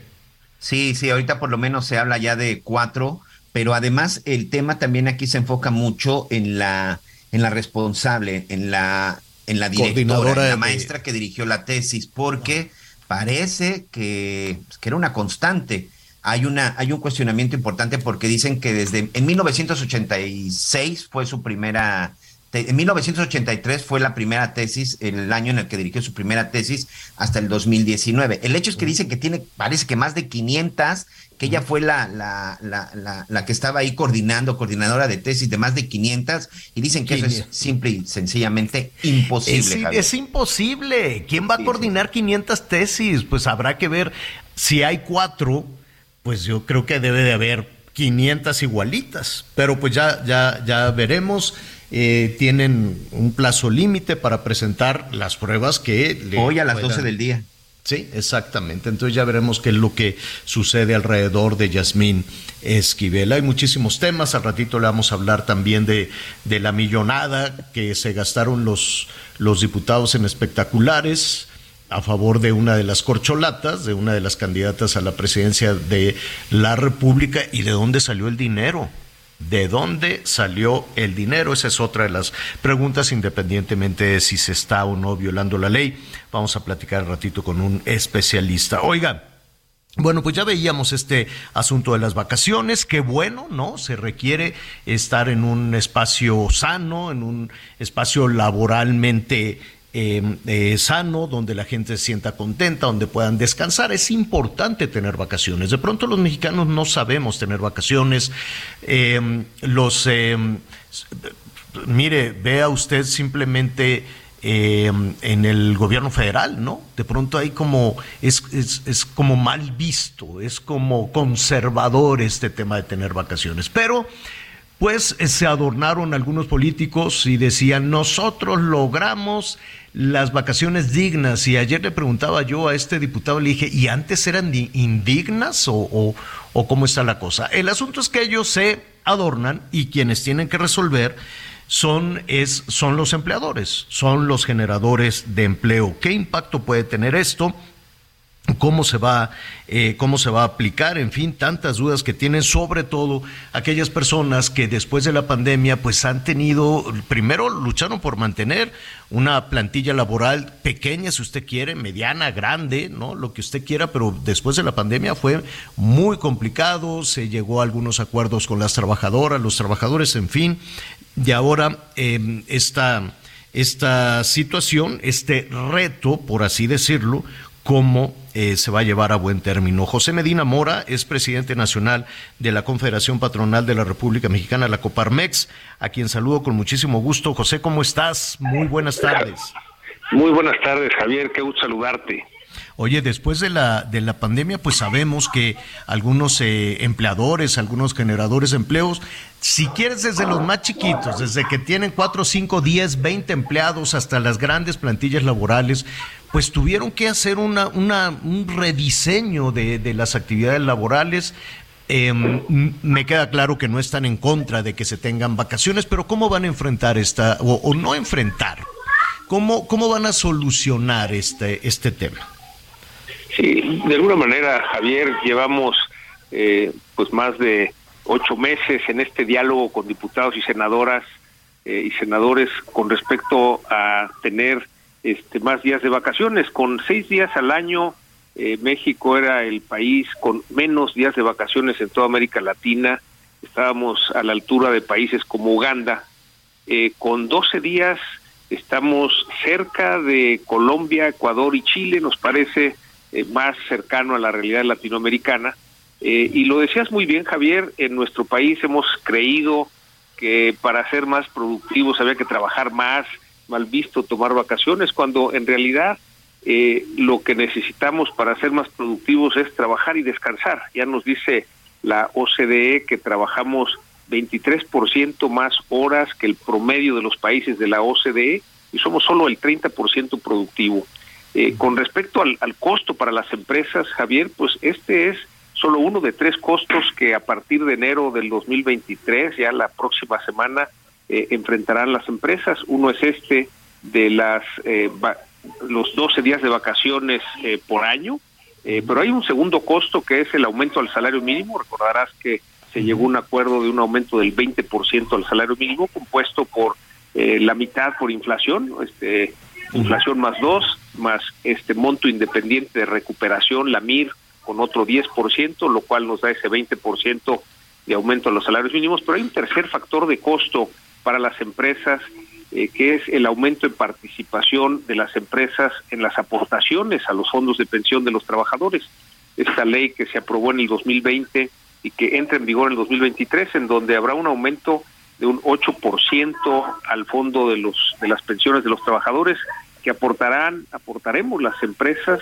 Sí, sí, ahorita por lo menos se habla ya de cuatro, pero además el tema también aquí se enfoca mucho en la, en la responsable, en la, en la directora, en la de- maestra que dirigió la tesis, porque parece que, pues, que era una constante. Hay, una, hay un cuestionamiento importante porque dicen que desde en 1986 fue su primera, en 1983 fue la primera tesis, el año en el que dirigió su primera tesis, hasta el 2019. El hecho es que dicen que tiene, parece que más de 500, que ella fue la, la, la, la, la que estaba ahí coordinando, coordinadora de tesis de más de 500, y dicen que eso es simple y sencillamente imposible. Es, Javier. es imposible. ¿Quién va a coordinar 500 tesis? Pues habrá que ver si hay cuatro, pues yo creo que debe de haber 500 igualitas. Pero pues ya, ya, ya veremos. Eh, tienen un plazo límite para presentar las pruebas que le Hoy a las puedan- 12 del día. Sí, exactamente. Entonces ya veremos qué es lo que sucede alrededor de Yasmín Esquivel. Hay muchísimos temas. Al ratito le vamos a hablar también de, de la millonada que se gastaron los, los diputados en espectaculares a favor de una de las corcholatas, de una de las candidatas a la presidencia de la República y de dónde salió el dinero. ¿De dónde salió el dinero? Esa es otra de las preguntas, independientemente de si se está o no violando la ley. Vamos a platicar un ratito con un especialista. Oiga, bueno, pues ya veíamos este asunto de las vacaciones, qué bueno, ¿no? Se requiere estar en un espacio sano, en un espacio laboralmente eh, eh, sano, donde la gente se sienta contenta, donde puedan descansar. Es importante tener vacaciones. De pronto los mexicanos no sabemos tener vacaciones. Eh, los, eh, mire, vea usted simplemente en el gobierno federal, ¿no? De pronto hay como, es, es, es como mal visto, es como conservador este tema de tener vacaciones. Pero pues eh, se adornaron algunos políticos y decían, nosotros logramos las vacaciones dignas. Y ayer le preguntaba yo a este diputado, le dije, ¿y antes eran di- indignas o, o, o cómo está la cosa? El asunto es que ellos se adornan y quienes tienen que resolver son, es, son los empleadores, son los generadores de empleo. ¿Qué impacto puede tener esto? Cómo se va eh, cómo se va a aplicar en fin tantas dudas que tienen sobre todo aquellas personas que después de la pandemia pues han tenido primero lucharon por mantener una plantilla laboral pequeña si usted quiere mediana grande no lo que usted quiera pero después de la pandemia fue muy complicado se llegó a algunos acuerdos con las trabajadoras los trabajadores en fin y ahora eh, esta esta situación este reto por así decirlo cómo eh, se va a llevar a buen término. José Medina Mora es presidente nacional de la Confederación Patronal de la República Mexicana, la Coparmex, a quien saludo con muchísimo gusto. José, ¿cómo estás? Muy buenas tardes. Muy buenas tardes, Javier, qué gusto saludarte. Oye, después de la, de la pandemia, pues sabemos que algunos eh, empleadores, algunos generadores de empleos, si quieres desde los más chiquitos, desde que tienen 4, 5, 10, 20 empleados hasta las grandes plantillas laborales, pues tuvieron que hacer una, una, un rediseño de, de las actividades laborales. Eh, m- me queda claro que no están en contra de que se tengan vacaciones, pero ¿cómo van a enfrentar esta, o, o no enfrentar? ¿Cómo, ¿Cómo van a solucionar este, este tema? Sí, de alguna manera, Javier, llevamos eh, pues más de ocho meses en este diálogo con diputados y senadoras eh, y senadores con respecto a tener este más días de vacaciones. Con seis días al año, eh, México era el país con menos días de vacaciones en toda América Latina. Estábamos a la altura de países como Uganda. Eh, con 12 días estamos cerca de Colombia, Ecuador y Chile, nos parece eh, más cercano a la realidad latinoamericana. Eh, y lo decías muy bien, Javier, en nuestro país hemos creído que para ser más productivos había que trabajar más, mal visto tomar vacaciones, cuando en realidad eh, lo que necesitamos para ser más productivos es trabajar y descansar. Ya nos dice la OCDE que trabajamos 23% más horas que el promedio de los países de la OCDE y somos solo el 30% productivo. Eh, con respecto al, al costo para las empresas, Javier, pues este es solo uno de tres costos que a partir de enero del 2023, ya la próxima semana, eh, enfrentarán las empresas. Uno es este de las eh, los 12 días de vacaciones eh, por año, pero hay un segundo costo que es el aumento al salario mínimo. Recordarás que se llegó a un acuerdo de un aumento del 20% al salario mínimo, compuesto por la mitad por inflación, este, inflación más dos, más este monto independiente de recuperación, la MIR, con otro 10%, lo cual nos da ese 20% de aumento a los salarios mínimos, pero hay un tercer factor de costo para las empresas, eh, que es el aumento en participación de las empresas en las aportaciones a los fondos de pensión de los trabajadores. Esta ley que se aprobó en el 2020 y que entra en vigor en el 2023, en donde habrá un aumento de un 8% al fondo de los de las pensiones de los trabajadores que aportarán aportaremos las empresas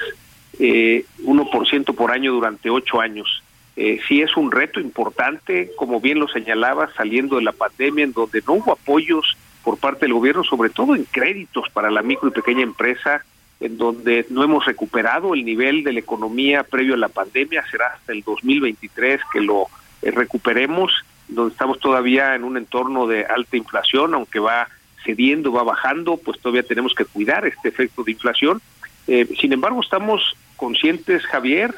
eh, 1% por año durante ocho años. Eh, sí es un reto importante, como bien lo señalaba, saliendo de la pandemia, en donde no hubo apoyos por parte del gobierno, sobre todo en créditos para la micro y pequeña empresa, en donde no hemos recuperado el nivel de la economía previo a la pandemia, será hasta el 2023 que lo eh, recuperemos, donde estamos todavía en un entorno de alta inflación, aunque va cediendo, va bajando, pues todavía tenemos que cuidar este efecto de inflación. Eh, sin embargo, estamos conscientes, Javier,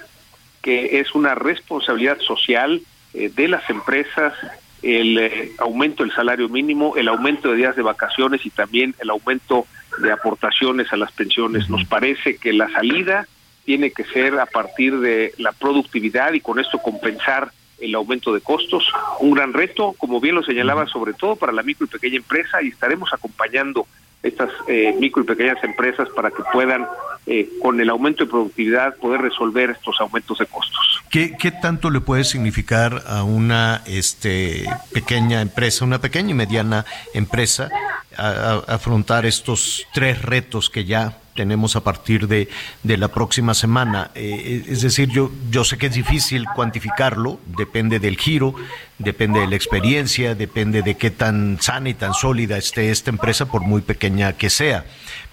que es una responsabilidad social eh, de las empresas el eh, aumento del salario mínimo, el aumento de días de vacaciones y también el aumento de aportaciones a las pensiones. Nos parece que la salida tiene que ser a partir de la productividad y con esto compensar el aumento de costos. Un gran reto, como bien lo señalaba, sobre todo para la micro y pequeña empresa y estaremos acompañando estas eh, micro y pequeñas empresas para que puedan, eh, con el aumento de productividad, poder resolver estos aumentos de costos. ¿Qué, ¿Qué, tanto le puede significar a una este, pequeña empresa, una pequeña y mediana empresa, afrontar estos tres retos que ya tenemos a partir de, de la próxima semana. Eh, es decir, yo, yo sé que es difícil cuantificarlo, depende del giro, depende de la experiencia, depende de qué tan sana y tan sólida esté esta empresa, por muy pequeña que sea.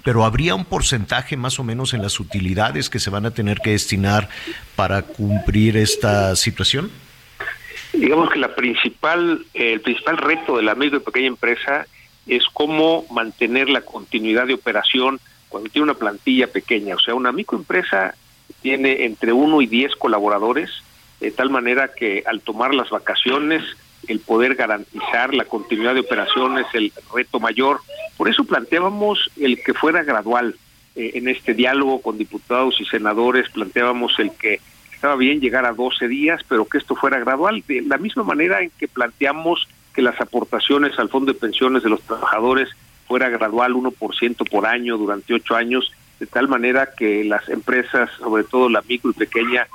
Pero ¿habría un porcentaje más o menos en las utilidades que se van a tener que destinar para cumplir esta situación? Digamos que la principal, el principal reto de la micro y pequeña empresa es cómo mantener la continuidad de operación cuando tiene una plantilla pequeña. O sea, una microempresa tiene entre uno y diez colaboradores, de tal manera que al tomar las vacaciones, el poder garantizar la continuidad de operaciones, el reto mayor. Por eso planteábamos el que fuera gradual. Eh, en este diálogo con diputados y senadores planteábamos el que estaba bien llegar a 12 días, pero que esto fuera gradual. De la misma manera en que planteamos que las aportaciones al fondo de pensiones de los trabajadores fuera gradual 1% por año durante ocho años, de tal manera que las empresas, sobre todo la micro y pequeña,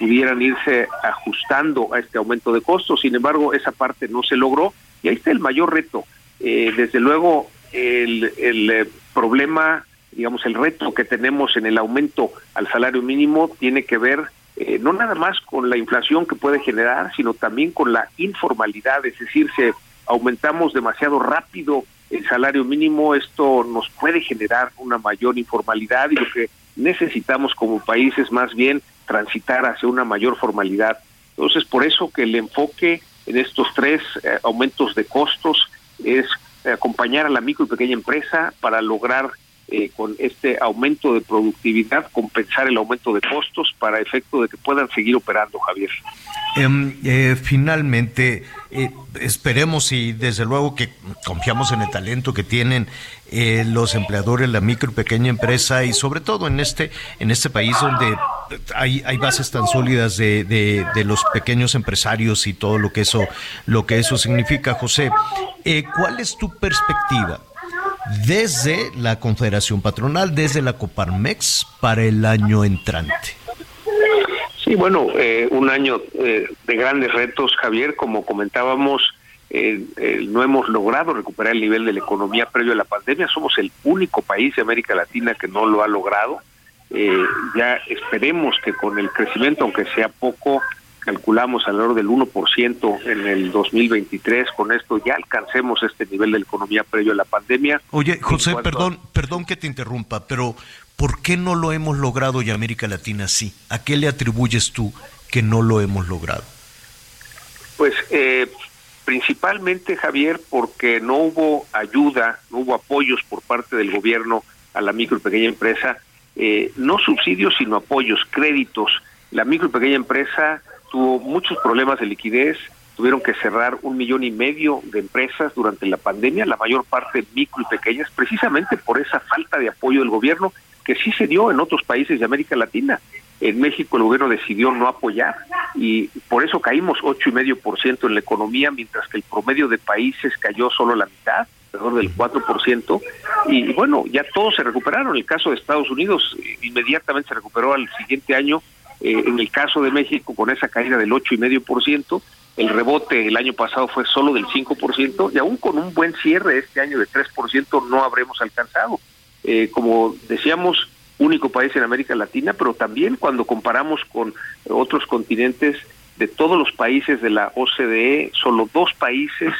pudieran irse ajustando a este aumento de costos. Sin embargo, esa parte no se logró y ahí está el mayor reto. Eh, desde luego, el, el eh, problema, digamos, el reto que tenemos en el aumento al salario mínimo tiene que ver eh, no nada más con la inflación que puede generar, sino también con la informalidad, es decir, si aumentamos demasiado rápido el salario mínimo, esto nos puede generar una mayor informalidad y lo que necesitamos como país es más bien transitar hacia una mayor formalidad. Entonces, por eso que el enfoque en estos tres eh, aumentos de costos es acompañar a la micro y pequeña empresa para lograr eh, con este aumento de productividad compensar el aumento de costos para efecto de que puedan seguir operando, Javier. Em, eh, finalmente, eh, esperemos y desde luego que confiamos en el talento que tienen los empleadores, la micro y pequeña empresa y sobre todo en este en este país donde hay, hay bases tan sólidas de, de, de, los pequeños empresarios y todo lo que eso lo que eso significa, José. ¿Cuál es tu perspectiva? Desde la Confederación Patronal, desde la Coparmex para el año entrante? Sí, bueno, eh, un año eh, de grandes retos, Javier, como comentábamos, eh, no hemos logrado recuperar el nivel de la economía previo a la pandemia, somos el único país de América Latina que no lo ha logrado. ya esperemos que con el crecimiento, aunque sea poco, calculamos alrededor del 1% en el 2023. Con esto ya alcancemos este nivel de economía previo a la pandemia. Oye, José, perdón, perdón que te interrumpa, pero ¿por qué no lo hemos logrado y América Latina sí? ¿A qué le atribuyes tú que no lo hemos logrado? Pues eh, principalmente, Javier, porque no hubo ayuda, no hubo apoyos por parte del gobierno a la micro y pequeña empresa, eh, no subsidios, sino apoyos, créditos. La micro y pequeña empresa tuvo muchos problemas de liquidez, tuvieron que cerrar un millón y medio de empresas durante la pandemia, la mayor parte micro y pequeñas, precisamente por esa falta de apoyo del gobierno que sí se dio en otros países de América Latina. En México el gobierno decidió no apoyar y por eso caímos ocho y medio por ciento en la economía, mientras que el promedio de países cayó solo la mitad, alrededor del 4%, y bueno, ya todos se recuperaron. El caso de Estados Unidos inmediatamente se recuperó al siguiente año. Eh, en el caso de México, con esa caída del ocho y medio por ciento, el rebote el año pasado fue solo del 5% y aún con un buen cierre este año de 3% no habremos alcanzado. Eh, como decíamos, único país en América Latina, pero también cuando comparamos con otros continentes de todos los países de la OCDE, solo dos países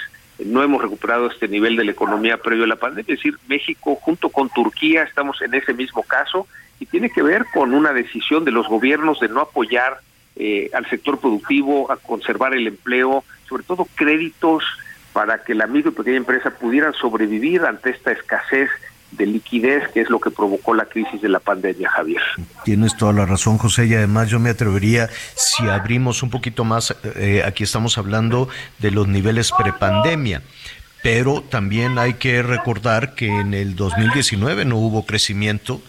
no hemos recuperado este nivel de la economía previo a la pandemia, es decir, México junto con Turquía estamos en ese mismo caso y tiene que ver con una decisión de los gobiernos de no apoyar eh, al sector productivo, a conservar el empleo, sobre todo créditos para que la micro y pequeña empresa pudieran sobrevivir ante esta escasez de liquidez, que es lo que provocó la crisis de la pandemia, Javier. Tienes toda la razón, José, y además yo me atrevería, si abrimos un poquito más, eh, aquí estamos hablando de los niveles prepandemia, pero también hay que recordar que en el 2019 no hubo crecimiento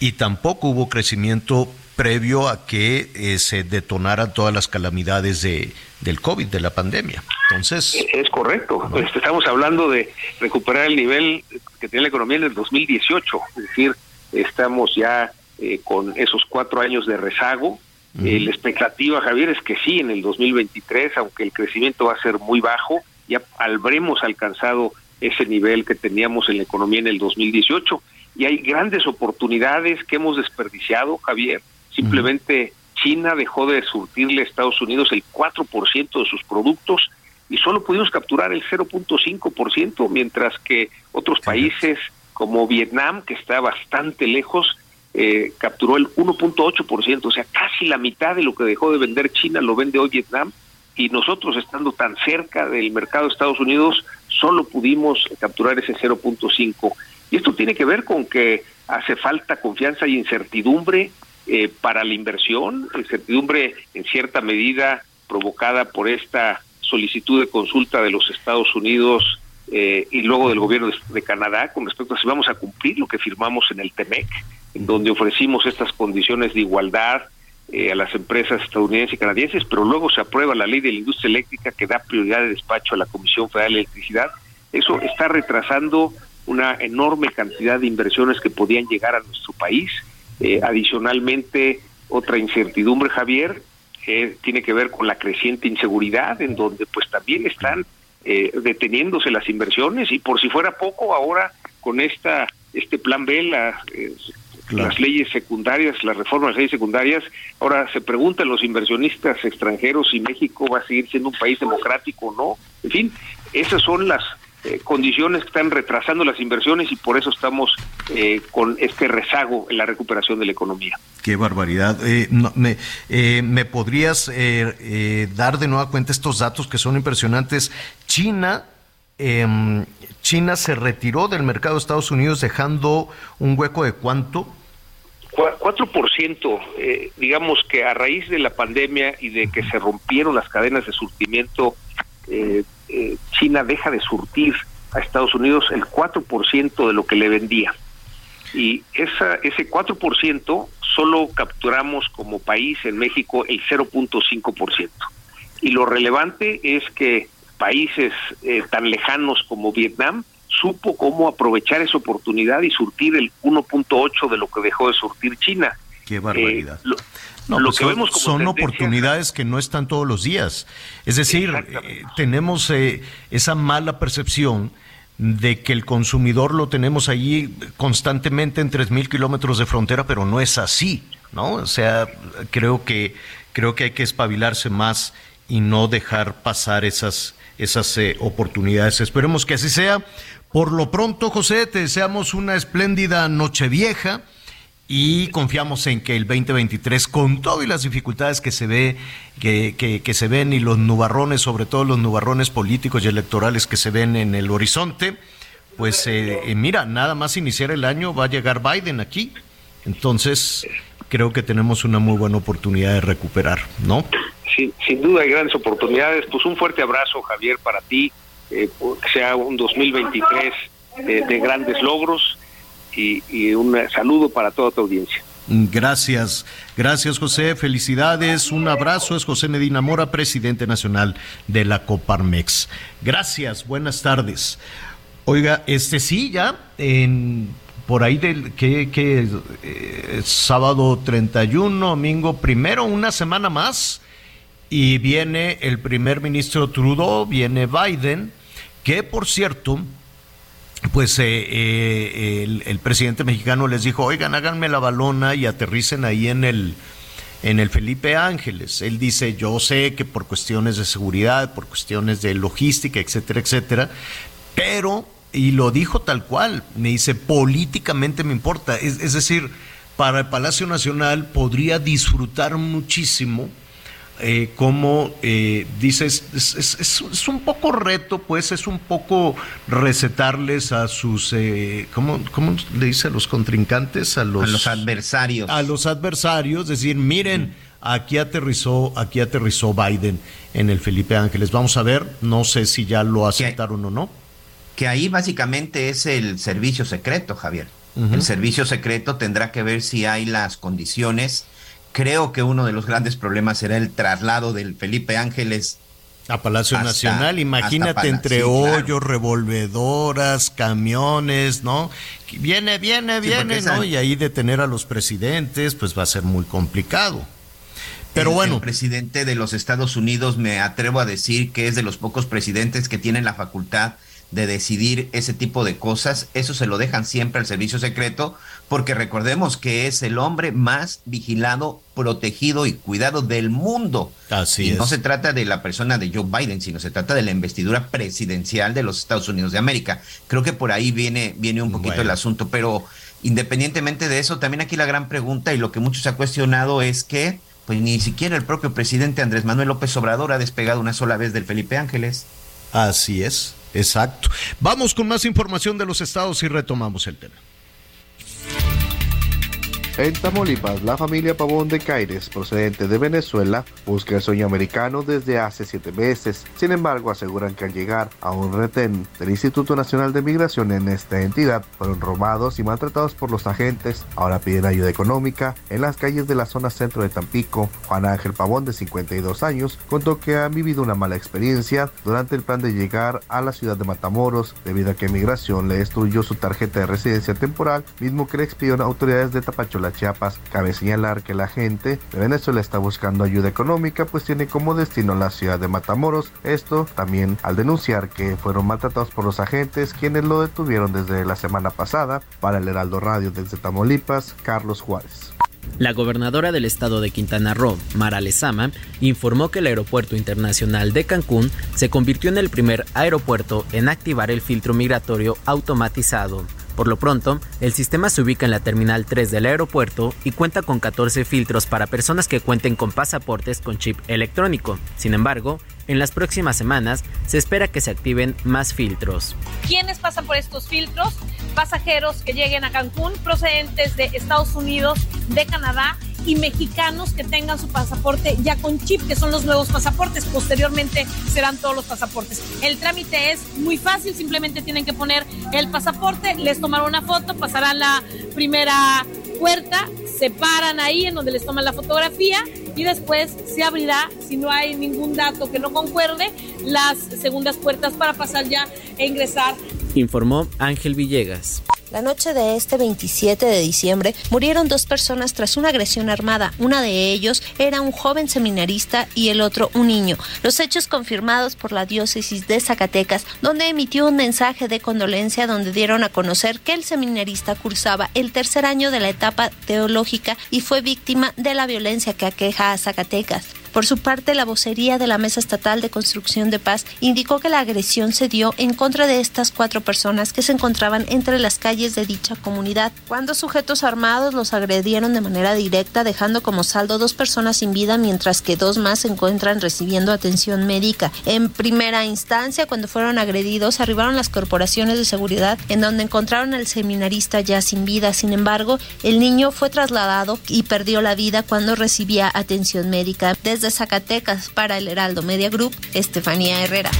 y tampoco hubo crecimiento previo a que eh, se detonaran todas las calamidades de, del COVID, de la pandemia. Entonces... Es correcto. Este, estamos hablando de recuperar el nivel que tenía la economía en el 2018. Es decir, estamos ya eh, con esos cuatro años de rezago. Eh, la expectativa, Javier, es que sí, en el 2023, aunque el crecimiento va a ser muy bajo, ya habremos alcanzado ese nivel que teníamos en la economía en el 2018. Y hay grandes oportunidades que hemos desperdiciado, Javier. Simplemente China dejó de surtirle a Estados Unidos el 4% de sus productos y solo pudimos capturar el 0.5%, mientras que otros países como Vietnam, que está bastante lejos, eh, capturó el 1.8%, o sea, casi la mitad de lo que dejó de vender China lo vende hoy Vietnam, y nosotros estando tan cerca del mercado de Estados Unidos, solo pudimos capturar ese 0.5%. Y esto tiene que ver con que hace falta confianza y incertidumbre eh, para la inversión, incertidumbre en cierta medida provocada por esta solicitud de consulta de los Estados Unidos eh, y luego del gobierno de, Canadá con respecto a si vamos a cumplir lo que firmamos en el TEMEC, en donde ofrecimos estas condiciones de igualdad eh, a las empresas estadounidenses y canadienses, pero luego se aprueba la ley de la industria eléctrica que da prioridad de despacho a la Comisión Federal de Electricidad. Eso está retrasando una enorme cantidad de inversiones que podían llegar a nuestro país. Eh, adicionalmente, otra incertidumbre, Javier, eh, tiene que ver con la creciente inseguridad, en donde pues también están eh, deteniéndose las inversiones. Y por si fuera poco, ahora con esta este plan B, las leyes secundarias, las reformas de las leyes secundarias, ahora se preguntan los inversionistas extranjeros si México va a seguir siendo un país democrático o no. En fin, esas son las eh, condiciones que están retrasando las inversiones y por eso estamos eh, con este rezago en la recuperación de la economía. Qué barbaridad. Eh, me, me, podrías dar de nueva cuenta estos datos que son impresionantes? China, em, China se retiró del mercado de Estados Unidos dejando un hueco de cuánto? 4%, eh, digamos que a raíz de la pandemia y de que se rompieron las cadenas de surtimiento eh, eh, China deja de surtir a Estados Unidos el 4% de lo que le vendía. Y esa, ese 4% solo capturamos como país en México el 0.5%. Y lo relevante es que países eh, tan lejanos como Vietnam supo cómo aprovechar esa oportunidad y surtir el 1.8 de lo que dejó de surtir China. Qué barbaridad. Eh, no, lo pues que son, vemos son oportunidades que no están todos los días. Es decir, eh, tenemos eh, esa mala percepción de que el consumidor lo tenemos allí constantemente en 3.000 kilómetros de frontera, pero no es así, ¿no? O sea, creo que, creo que hay que espabilarse más y no dejar pasar esas, esas eh, oportunidades. Esperemos que así sea. Por lo pronto, José, te deseamos una espléndida Nochevieja y confiamos en que el 2023, con todo y las dificultades que se ve, que, que, se ven y los nubarrones, sobre todo los nubarrones políticos y electorales que se ven en el horizonte, pues eh, eh, mira, nada más iniciar el año va a llegar Biden aquí. Entonces, creo que tenemos una muy buena oportunidad de recuperar, ¿no? Sin, sin duda hay grandes oportunidades. Pues un fuerte abrazo, Javier, para ti. eh, que sea un 2023 de, de grandes logros y, y un saludo para toda tu audiencia. Gracias, gracias José, felicidades, un abrazo, es José Medina Mora, presidente nacional de la Coparmex. Gracias, buenas tardes. Oiga, este sí, ya en por ahí del que, que eh, sábado 31, domingo primero, una semana más, y viene el primer ministro Trudeau, viene Biden, que por cierto, pues eh, eh, el, presidente mexicano les dijo, oigan, háganme la balona y aterricen ahí en el, en el Felipe Ángeles. Él dice, yo sé que por cuestiones de seguridad, por cuestiones de logística, etcétera, etcétera, pero, y lo dijo tal cual, me dice, políticamente me importa. Es decir, para el Palacio Nacional podría disfrutar muchísimo eh, como eh, dices, es, es- es- es un poco reto, pues es un poco recetarles a sus, eh, ¿cómo, cómo le dice a los contrincantes? A los, A los adversarios. A los adversarios, decir, miren, aquí aterrizó, aquí aterrizó Biden en el Felipe Ángeles. Vamos a ver, no sé si ya lo aceptaron o no. Que ahí básicamente es el servicio secreto, Javier. El servicio secreto tendrá que ver si hay las condiciones. Creo que uno de los grandes problemas será el traslado del Felipe Ángeles a Palacio hasta- Nacional, imagínate entre sí, claro. hoyos, revolvedoras, camiones, ¿no? Viene, viene, Sí, viene, esa- ¿no? Y ahí detener a los presidentes, pues va a ser muy complicado. Pero el, bueno. El presidente de los Estados Unidos, me atrevo a decir que es de los pocos presidentes que tienen la facultad de decidir ese tipo de cosas. Eso se lo dejan siempre al servicio secreto, porque recordemos que es el hombre más vigilado, protegido y cuidado del mundo. Así y no es. se trata de la persona de Joe Biden, sino se trata de la investidura presidencial de los Estados Unidos de América. Creo que por ahí viene, viene un poquito Bueno. el asunto, pero independientemente de eso, también aquí la gran pregunta y lo que muchos se ha cuestionado es que pues ni siquiera el propio presidente Andrés Manuel López Obrador ha despegado una sola vez del Felipe Ángeles. Así es, exacto. Vamos con más información de los estados y retomamos el tema. En Tamaulipas, la familia Pavón de Caires, procedente de Venezuela, busca el sueño americano desde hace siete meses. Sin embargo, aseguran que al llegar a un retén del Instituto Nacional de Migración en esta entidad, fueron robados y maltratados por los agentes. Ahora piden ayuda económica. En las calles de la zona centro de Tampico, Juan Ángel Pavón, de 52 años, contó que ha vivido una mala experiencia durante el plan de llegar a la ciudad de Matamoros, debido a que Migración le destruyó su tarjeta de residencia temporal, mismo que le expidieron autoridades de Tapachola, Chiapas. Cabe señalar que la gente de Venezuela está buscando ayuda económica, pues tiene como destino la ciudad de Matamoros. Esto también al denunciar que fueron maltratados por los agentes, quienes lo detuvieron desde la semana pasada. Para el Heraldo Radio desde Tamaulipas, Carlos Juárez. La gobernadora del estado de Quintana Roo, Mara Lezama, informó que el Aeropuerto Internacional de Cancún se convirtió en el primer aeropuerto en activar el filtro migratorio automatizado. Por lo pronto, el sistema se ubica en la Terminal 3 del aeropuerto y cuenta con 14 filtros para personas que cuenten con pasaportes con chip electrónico. Sin embargo, en las próximas semanas se espera que se activen más filtros. ¿Quiénes pasan por estos filtros? Pasajeros que lleguen a Cancún procedentes de Estados Unidos, de Canadá y mexicanos que tengan su pasaporte ya con chip, que son los nuevos pasaportes. Posteriormente serán todos los pasaportes. El trámite es muy fácil, simplemente tienen que poner el pasaporte, les tomarán una foto, pasarán la primera puerta, se paran ahí en donde les toman la fotografía y después se abrirá, si no hay ningún dato que no concuerde, las segundas puertas para pasar ya e ingresar Informó Ángel Villegas. La noche de este 27 de diciembre murieron dos personas tras una agresión armada. Una de ellos era un joven seminarista y el otro un niño. Los hechos confirmados por la diócesis de Zacatecas, donde emitió un mensaje de condolencia donde dieron a conocer que el seminarista cursaba el tercer año de la etapa teológica y fue víctima de la violencia que aqueja a Zacatecas. Por su parte, la vocería de la Mesa Estatal de Construcción de Paz indicó que la agresión se dio en contra de estas cuatro personas que se encontraban entre las calles de dicha comunidad, cuando sujetos armados los agredieron de manera directa, dejando como saldo dos personas sin vida, mientras que dos más se encuentran recibiendo atención médica. En primera instancia, cuando fueron agredidos, arribaron las corporaciones de seguridad en donde encontraron al seminarista ya sin vida. Sin embargo, el niño fue trasladado y perdió la vida cuando recibía atención médica. Zacatecas para el Heraldo Media Group, Estefanía Herrera.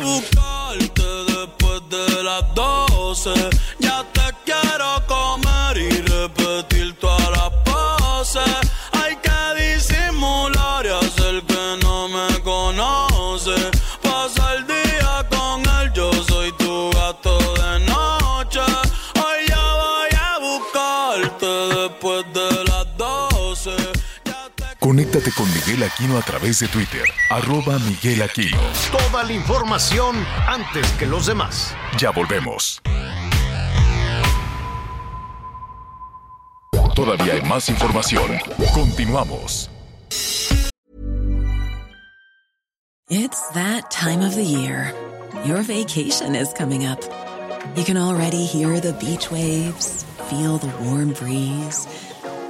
Buscarte después de las 12. Ya te quiero comer Conéctate con Miguel Aquino a través de Twitter, arroba Miguel Aquino. Toda la información antes que los demás. Ya volvemos. Todavía hay más información. Continuamos. It's that time of the year. Your vacation is coming up. You can already hear the beach waves, feel the warm breeze,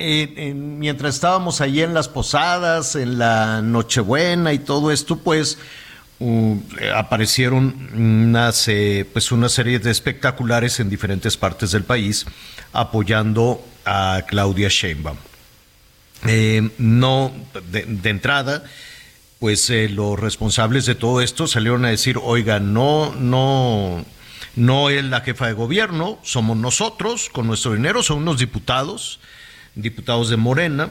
en- mientras estábamos allí en las posadas, en la Nochebuena y todo esto, pues eh, aparecieron unas, eh, pues una serie de espectaculares en diferentes partes del país apoyando a Claudia Sheinbaum. Eh, no, de, de entrada, pues eh, los responsables de todo esto salieron a decir, oiga, no, no, no es la jefa de gobierno, somos nosotros, con nuestro dinero, son unos diputados, diputados de Morena,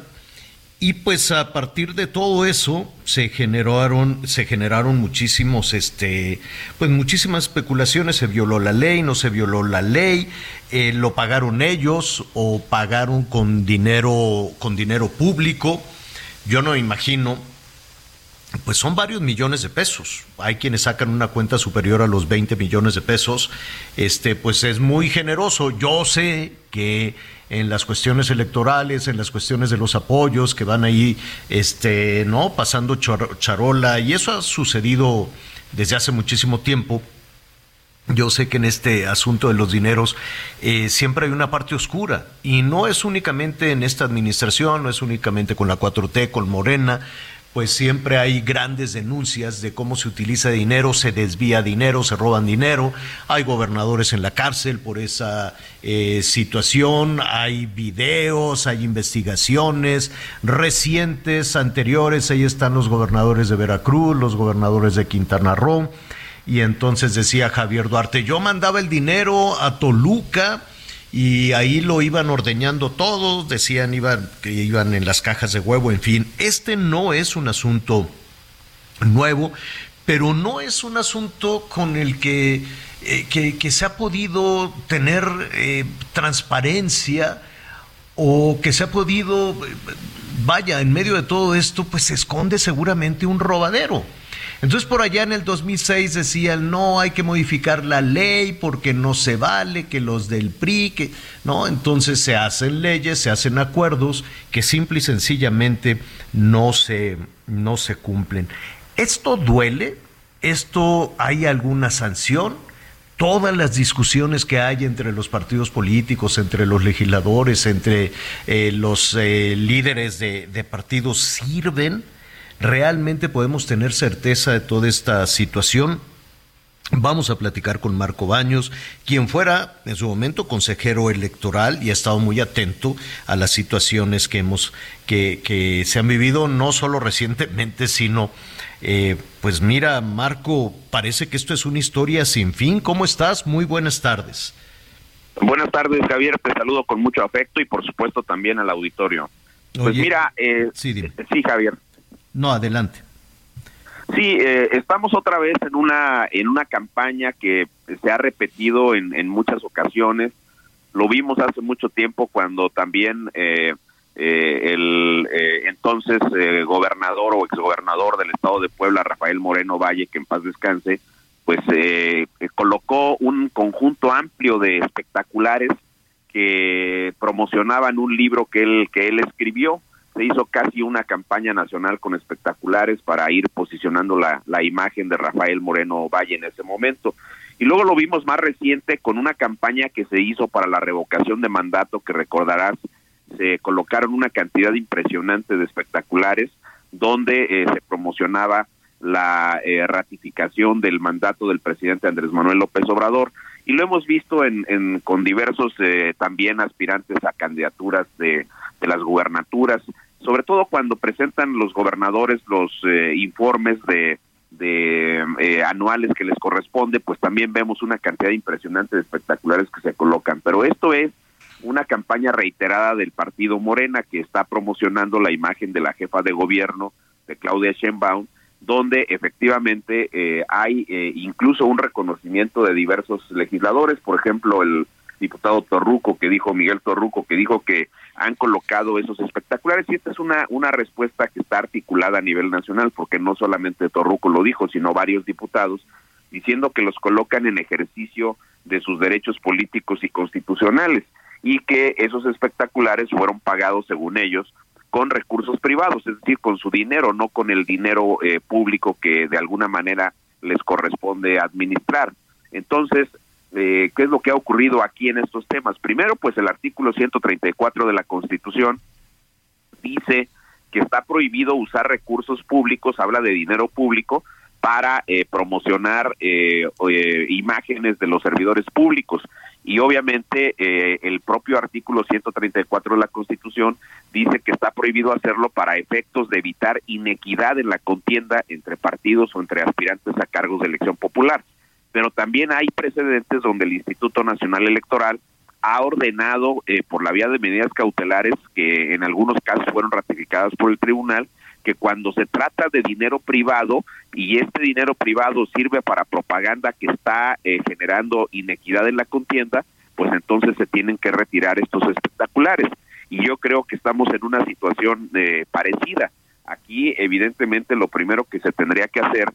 y pues a partir de todo eso se generaron, se generaron muchísimos, este, pues muchísimas especulaciones, se violó la ley, no se violó la ley, eh, lo pagaron ellos o pagaron con dinero, con dinero público. Yo no imagino pues son varios millones de pesos. Hay quienes sacan una cuenta superior a los 20 millones de pesos. Este, pues es muy generoso. Yo sé que en las cuestiones electorales, en las cuestiones de los apoyos que van ahí, este, ¿no? Pasando char- charola, y eso ha sucedido desde hace muchísimo tiempo. Yo sé que en este asunto de los dineros eh, siempre hay una parte oscura y no es únicamente en esta administración, no es únicamente con la 4T, con Morena, pues siempre hay grandes denuncias de cómo se utiliza dinero, se desvía dinero, se roban dinero, hay gobernadores en la cárcel por esa eh, situación, hay videos, hay investigaciones recientes, anteriores, ahí están los gobernadores de Veracruz, los gobernadores de Quintana Roo. Y entonces decía Javier Duarte, yo mandaba el dinero a Toluca y ahí lo iban ordeñando todos, decían iban, que iban en las cajas de huevo, en fin. Este no es un asunto nuevo, pero no es un asunto con el que, eh, que, se ha podido tener eh, transparencia o que se ha podido, eh, vaya, en medio de todo esto, pues se esconde seguramente un robadero. Entonces por allá en el 2006 decían, no, hay que modificar la ley porque no se vale que los del PRI, que no, entonces se hacen leyes, se hacen acuerdos que simple y sencillamente no se, no se cumplen. ¿Esto duele? ¿Esto hay alguna sanción? todas las discusiones que hay entre los partidos políticos, entre los legisladores, entre eh, los eh, líderes de, de partidos sirven? ¿Realmente podemos tener certeza de toda esta situación? Vamos a platicar con Marco Baños, quien fuera en su momento consejero electoral y ha estado muy atento a las situaciones que hemos que, que se han vivido no solo recientemente, sino eh, pues mira, Marco, parece que esto es una historia sin fin. ¿Cómo estás? Muy buenas tardes. Buenas tardes, Javier. Te saludo con mucho afecto y, por supuesto, también al auditorio. Pues Oye, mira, eh, sí, Javier. No, adelante. Sí, eh, estamos otra vez en una en una campaña que se ha repetido en, en muchas ocasiones. Lo vimos hace mucho tiempo cuando también eh, eh, el eh, entonces eh, gobernador o exgobernador del estado de Puebla, Rafael Moreno Valle, que en paz descanse, pues eh, colocó un conjunto amplio de espectaculares que promocionaban un libro que él que él escribió. Se hizo casi una campaña nacional con espectaculares para ir posicionando la, imagen de Rafael Moreno Valle en ese momento. Y luego lo vimos más reciente con una campaña que se hizo para la revocación de mandato, que recordarás, se colocaron una cantidad impresionante de espectaculares donde eh, se promocionaba la eh, ratificación del mandato del presidente Andrés Manuel López Obrador y lo hemos visto en, con diversos eh, también aspirantes a candidaturas de las gubernaturas, sobre todo cuando presentan los gobernadores los eh, informes de, de eh, anuales que les corresponde, pues también vemos una cantidad impresionante de espectaculares que se colocan. Pero esto es una campaña reiterada del partido Morena que está promocionando la imagen de la jefa de gobierno de Claudia Sheinbaum, donde efectivamente eh, hay eh, incluso un reconocimiento de diversos legisladores, por ejemplo el diputado Torruco que dijo Miguel Torruco que dijo que han colocado esos espectaculares y esta es una una respuesta que está articulada a nivel nacional porque no solamente Torruco lo dijo sino varios diputados diciendo que los colocan en ejercicio de sus derechos políticos y constitucionales y que esos espectaculares fueron pagados según ellos con recursos privados, es decir, con su dinero, no con el dinero eh, público que de alguna manera les corresponde administrar. Entonces, eh, ¿qué es lo que ha ocurrido aquí en estos temas? Primero, pues el artículo 134 de la Constitución dice que está prohibido usar recursos públicos, habla de dinero público, para eh, promocionar eh, eh, imágenes de los servidores públicos. Y obviamente eh, el propio artículo 134 de la Constitución dice que está prohibido hacerlo para efectos de evitar inequidad en la contienda entre partidos o entre aspirantes a cargos de elección popular. Pero también hay precedentes donde el Instituto Nacional Electoral ha ordenado eh, por la vía de medidas cautelares que en algunos casos fueron ratificadas por el tribunal que cuando se trata de dinero privado y este dinero privado sirve para propaganda que está eh, generando inequidad en la contienda, pues entonces se tienen que retirar estos espectaculares. Y yo creo que estamos en una situación eh, parecida. Aquí, evidentemente, lo primero que se tendría que hacer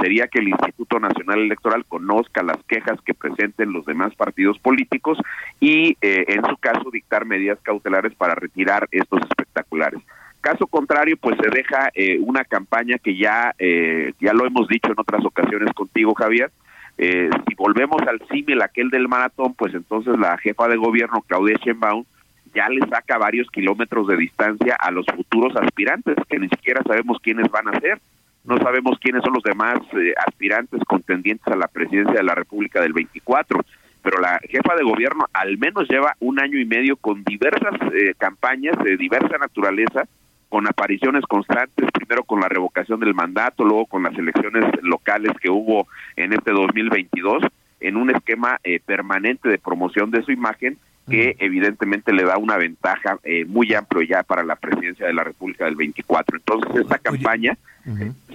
sería que el Instituto Nacional Electoral conozca las quejas que presenten los demás partidos políticos y, eh, en su caso, dictar medidas cautelares para retirar estos espectaculares. Caso contrario, pues se deja eh, una campaña que ya, eh, ya lo hemos dicho en otras ocasiones contigo, Javier. Eh, si volvemos al símil aquel del maratón, pues entonces la jefa de gobierno, Claudia Sheinbaum, ya le saca varios kilómetros de distancia a los futuros aspirantes, que ni siquiera sabemos quiénes van a ser. No sabemos quiénes son los demás eh, aspirantes contendientes a la presidencia de la República del 24 pero la jefa de gobierno al menos lleva un año y medio con diversas eh, campañas de diversa naturaleza con apariciones constantes, primero con la revocación del mandato, luego con las elecciones locales que hubo en este 2022, en un esquema eh, permanente de promoción de su imagen que evidentemente le da una ventaja eh, muy amplio ya para la presidencia de la República del 24. Entonces, esta campaña,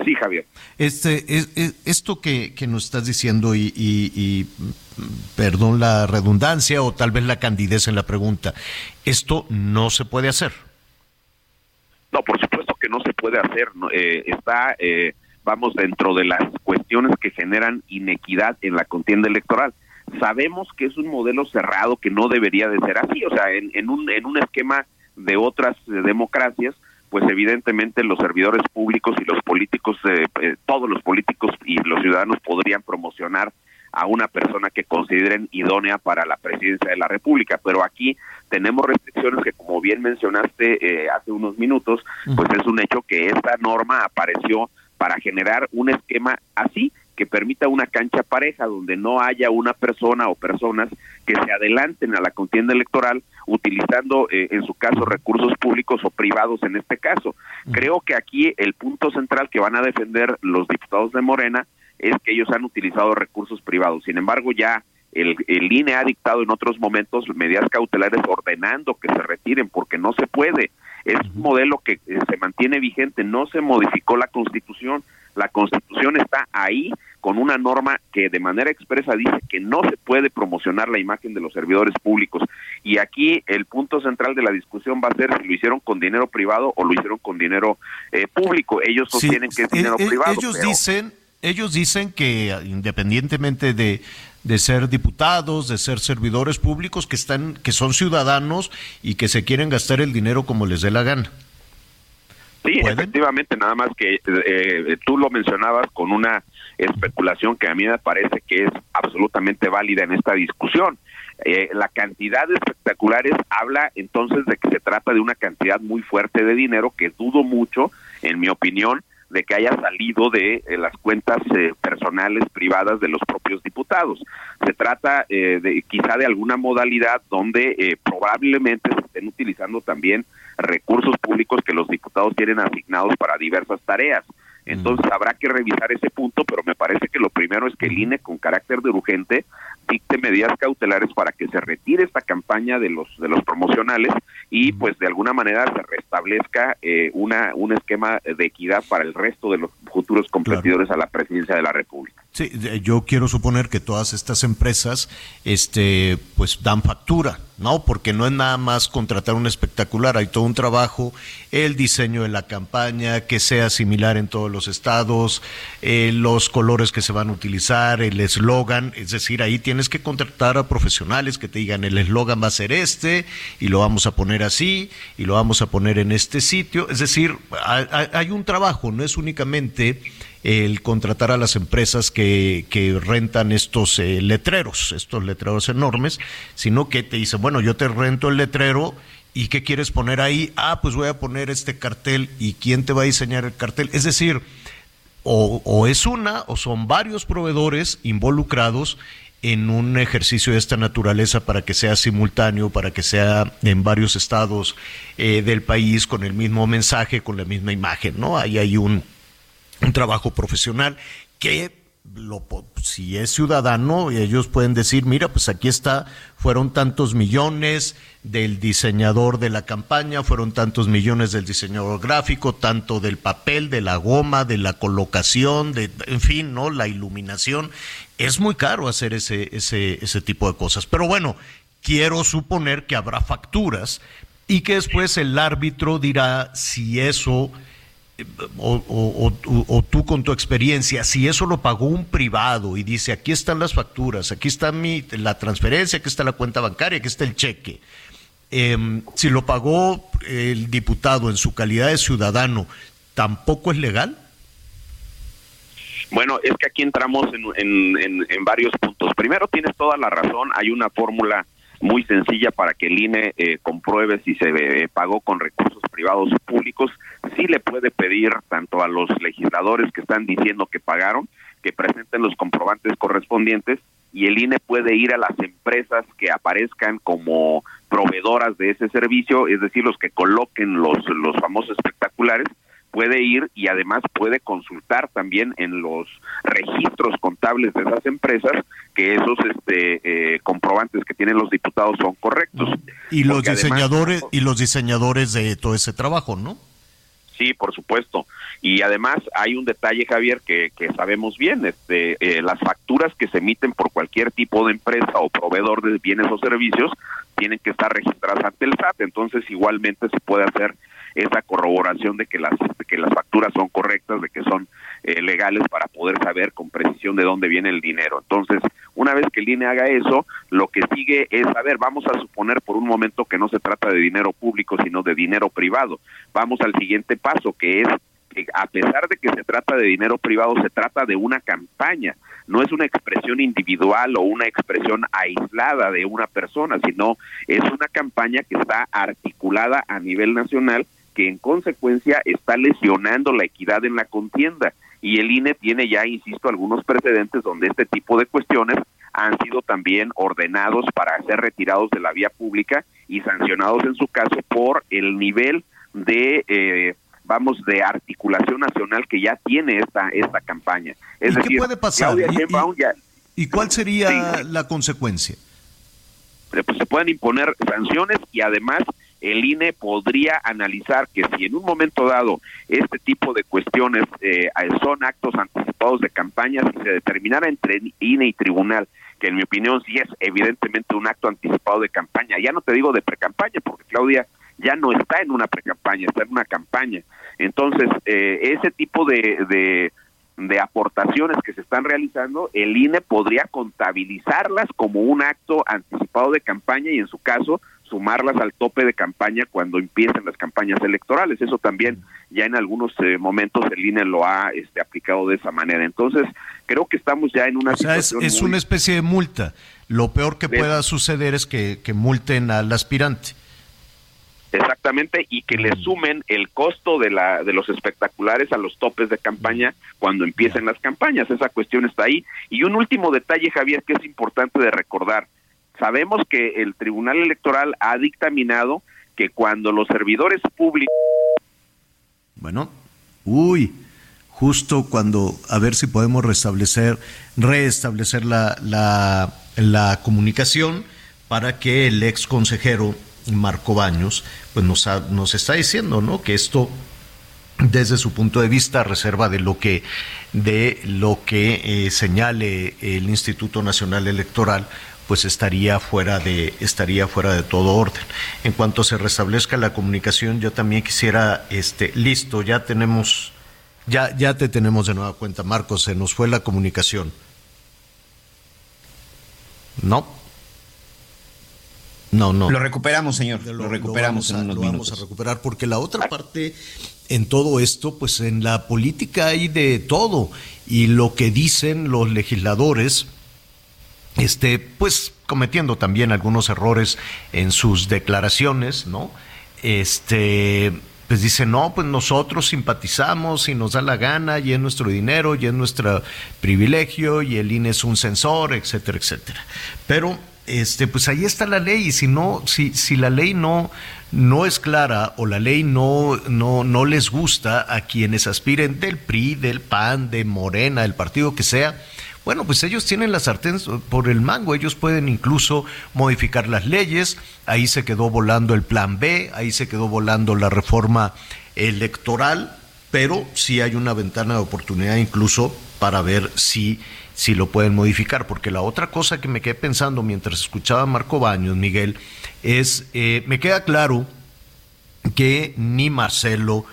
sí, Javier. Este, es, es- esto que, que nos estás diciendo y, y- y, perdón la redundancia o tal vez la candidez en la pregunta, esto no se puede hacer. No, por supuesto que no se puede hacer. Eh, está, eh, vamos, dentro de las cuestiones que generan inequidad en la contienda electoral. Sabemos que es un modelo cerrado que no debería de ser así. O sea, en, en un, en un esquema de otras eh, democracias, pues evidentemente los servidores públicos y los políticos, eh, eh, todos los políticos y los ciudadanos podrían promocionar a una persona que consideren idónea para la presidencia de la República. Pero aquí tenemos restricciones que, como bien mencionaste eh, hace unos minutos, pues es un hecho que esta norma apareció para generar un esquema así que permita una cancha pareja donde no haya una persona o personas que se adelanten a la contienda electoral utilizando eh, en su caso recursos públicos o privados en este caso. Creo que aquí el punto central que van a defender los diputados de Morena es que ellos han utilizado recursos privados. Sin embargo, ya el, el INE ha dictado en otros momentos medidas cautelares ordenando que se retiren porque no se puede. Es un modelo que eh, se mantiene vigente, no se modificó la constitución. La Constitución está ahí con una norma que de manera expresa dice que no se puede promocionar la imagen de los servidores públicos. Y aquí el punto central de la discusión va a ser si lo hicieron con dinero privado o lo hicieron con dinero eh, público. Ellos sostienen que es dinero Eh, eh, privado. Ellos pero- dicen, ellos dicen que independientemente de, de ser diputados, de ser servidores públicos, que están, que son ciudadanos y que se quieren gastar el dinero como les dé la gana. Sí, efectivamente, nada más que eh, tú lo mencionabas con una especulación que a mí me parece que es absolutamente válida en esta discusión. Eh, la cantidad de espectaculares habla entonces de que se trata de una cantidad muy fuerte de dinero que dudo mucho, en mi opinión, de que haya salido de eh, las cuentas eh, personales privadas de los propios diputados. Se trata eh, de quizá de alguna modalidad donde eh, probablemente se estén utilizando también recursos públicos que los diputados tienen asignados para diversas tareas. Entonces habrá que revisar ese punto, pero me parece que lo primero es que el INE con carácter de urgente dicte medidas cautelares para que se retire esta campaña de los de los promocionales y pues de alguna manera se restablezca eh, una un esquema de equidad para el resto de los futuros competidores a la presidencia de la República. Sí, yo quiero suponer que todas estas empresas, este, pues dan factura, ¿no? Porque no es nada más contratar un espectacular, hay todo un trabajo, el diseño de la campaña, que sea similar en todos los estados, eh, los colores que se van a utilizar, el eslogan, es decir, ahí tienes que contratar a profesionales que te digan el eslogan va a ser este y lo vamos a poner así y lo vamos a poner en este sitio, es decir, hay un trabajo, no es únicamente el contratar a las empresas que, que rentan estos eh, letreros, estos letreros enormes, sino que te dicen, bueno, yo te rento el letrero y ¿qué quieres poner ahí? Ah, pues voy a poner este cartel y ¿quién te va a diseñar el cartel? Es decir, o, o es una o son varios proveedores involucrados en un ejercicio de esta naturaleza para que sea simultáneo, para que sea en varios estados eh, del país con el mismo mensaje, con la misma imagen, ¿no? Ahí hay un, un trabajo profesional que lo, si es ciudadano ellos pueden decir mira pues aquí está fueron tantos millones del diseñador de la campaña fueron tantos millones del diseñador gráfico tanto del papel de la goma de la colocación de en fin no la iluminación es muy caro hacer ese ese ese tipo de cosas. Pero bueno quiero suponer que habrá facturas y que después el árbitro dirá si eso o, tú con tu experiencia, si eso lo pagó un privado y dice, aquí están las facturas, aquí está mi, la transferencia, aquí está la cuenta bancaria, aquí está el cheque, Em, si lo pagó el diputado en su calidad de ciudadano, ¿tampoco es legal? Bueno, es que aquí entramos en, en- en- en varios puntos. Primero, tienes toda la razón, hay una fórmula muy sencilla para que el INE eh, compruebe si se eh, pagó con recursos privados o públicos. Sí le puede pedir tanto a los legisladores que están diciendo que pagaron, que presenten los comprobantes correspondientes y el INE puede ir a las empresas que aparezcan como proveedoras de ese servicio, es decir, los que coloquen los, los famosos espectaculares, puede ir y además puede consultar también en los registros contables de esas empresas que esos este, eh, comprobantes que tienen los diputados son correctos. Y los Porque además- diseñadores y los diseñadores de todo ese trabajo, ¿no? Sí, por supuesto. Y además hay un detalle, Javier, que, que sabemos bien. Este, eh, las facturas que se emiten por cualquier tipo de empresa o proveedor de bienes o servicios tienen que estar registradas ante el SAT. Entonces, igualmente se puede hacer esa corroboración de que las de que las facturas son correctas, de que son eh, legales para poder saber con precisión de dónde viene el dinero. Entonces, una vez que el INE haga eso, lo que sigue es, a ver, vamos a suponer por un momento que no se trata de dinero público, sino de dinero privado. Vamos al siguiente paso, que es que a pesar de que se trata de dinero privado, se trata de una campaña, no es una expresión individual o una expresión aislada de una persona, sino es una campaña que está articulada a nivel nacional que en consecuencia está lesionando la equidad en la contienda. Y el INE tiene ya, insisto, algunos precedentes donde este tipo de cuestiones han sido también ordenados para ser retirados de la vía pública y sancionados en su caso por el nivel de eh, vamos de articulación nacional que ya tiene esta esta campaña. Es ¿Y qué decir, puede pasar? Claudia ¿Y- y- Sheinbaum ya- ¿Y cuál sería la consecuencia? eh, pues se pueden imponer sanciones y además el INE podría analizar que si en un momento dado este tipo de cuestiones eh, son actos anticipados de campaña, si se determinara entre INE y tribunal que en mi opinión sí es evidentemente un acto anticipado de campaña, ya no te digo de precampaña, porque Claudia ya no está en una precampaña, está en una campaña. Entonces, eh, ese tipo de, de, de aportaciones que se están realizando, el INE podría contabilizarlas como un acto anticipado de campaña y en su caso sumarlas al tope de campaña cuando empiecen las campañas electorales. Eso también ya en algunos eh, momentos el INE lo ha este, aplicado de esa manera. Entonces, creo que estamos ya en una O sea, es, situación es muy- una especie de multa. Lo peor que De- pueda suceder es que, que multen al aspirante. Exactamente, y que le sumen el costo de, la, de los espectaculares a los topes de campaña cuando empiecen las campañas. Esa cuestión está ahí. Y un último detalle, Javier, que es importante de recordar. Sabemos que el Tribunal Electoral ha dictaminado que cuando los servidores públicos Bueno, uy, justo cuando, a ver si podemos restablecer, restablecer la, la, la comunicación para que el ex consejero Marco Baños, pues nos, ha- nos está diciendo, ¿no? Que esto desde su punto de vista, reserva de lo que, de lo que eh, señale el Instituto Nacional Electoral, pues estaría fuera de, estaría fuera de todo orden. En cuanto se restablezca la comunicación, yo también quisiera, este, listo, ya tenemos, ya, ya te tenemos de nueva cuenta, Marcos, se nos fue la comunicación. No. No, no. Lo recuperamos, señor. Lo, recuperamos vamos a- en unos lo vamos minutos. a recuperar porque la otra parte en todo esto, pues en la política hay de todo y lo que dicen los legisladores, este, pues cometiendo también algunos errores en sus declaraciones, ¿no? Este, pues dicen, no, pues nosotros simpatizamos y nos da la gana y es nuestro dinero y es nuestro privilegio y el INE es un censor, etcétera, etcétera. Pero este, pues ahí está la ley y si no, si, si la ley no, no es clara o la ley no, no, no les gusta a quienes aspiren del PRI, del PAN, de Morena, del partido que sea, bueno, pues ellos tienen la sartén por el mango, ellos pueden incluso modificar las leyes, ahí se quedó volando el plan B, ahí se quedó volando la reforma electoral, pero sí hay una ventana de oportunidad incluso para ver si, si lo pueden modificar, porque la otra cosa que me quedé pensando mientras escuchaba a Marco Baños, Miguel, es, eh, me queda claro que ni Marcelo,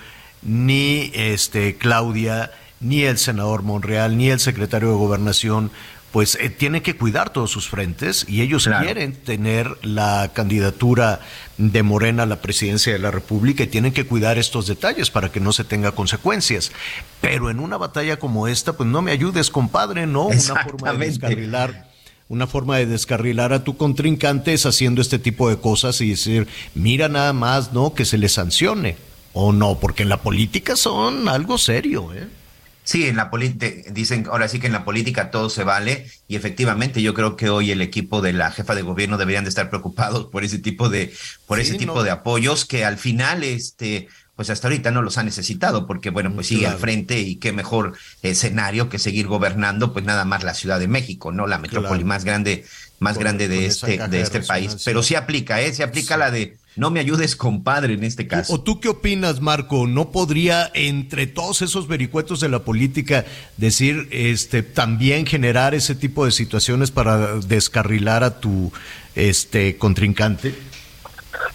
ni este Claudia, ni el senador Monreal, ni el secretario de Gobernación, pues eh, tienen que cuidar todos sus frentes y ellos Claro. quieren tener la candidatura de Morena a la presidencia de la República y tienen que cuidar estos detalles para que no se tenga consecuencias. Pero en una batalla como esta, pues no me ayudes, compadre, ¿no? Una forma de descarrilar una forma de descarrilar a tu contrincante es haciendo este tipo de cosas y decir, mira nada más, ¿no? Que se le sancione. O no, porque en la política son algo serio, ¿eh? Sí, en la política, dicen ahora sí que en la política todo se vale y efectivamente yo creo que hoy el equipo de la jefa de gobierno deberían de estar preocupados por ese tipo de por Sí, ese tipo de apoyos que al final este pues hasta ahorita no los ha necesitado porque bueno pues sigue Claro. al frente y qué mejor escenario que seguir gobernando pues nada más la Ciudad de México no la metrópoli Claro. más grande más Con- grande de este de este país. Pero sí aplica eh se aplica la de no me ayudes compadre en este caso ¿O tú qué opinas, Marco? ¿No podría, entre todos esos vericuetos de la política, decir, este, también generar ese tipo de situaciones para descarrilar a tu este, contrincante?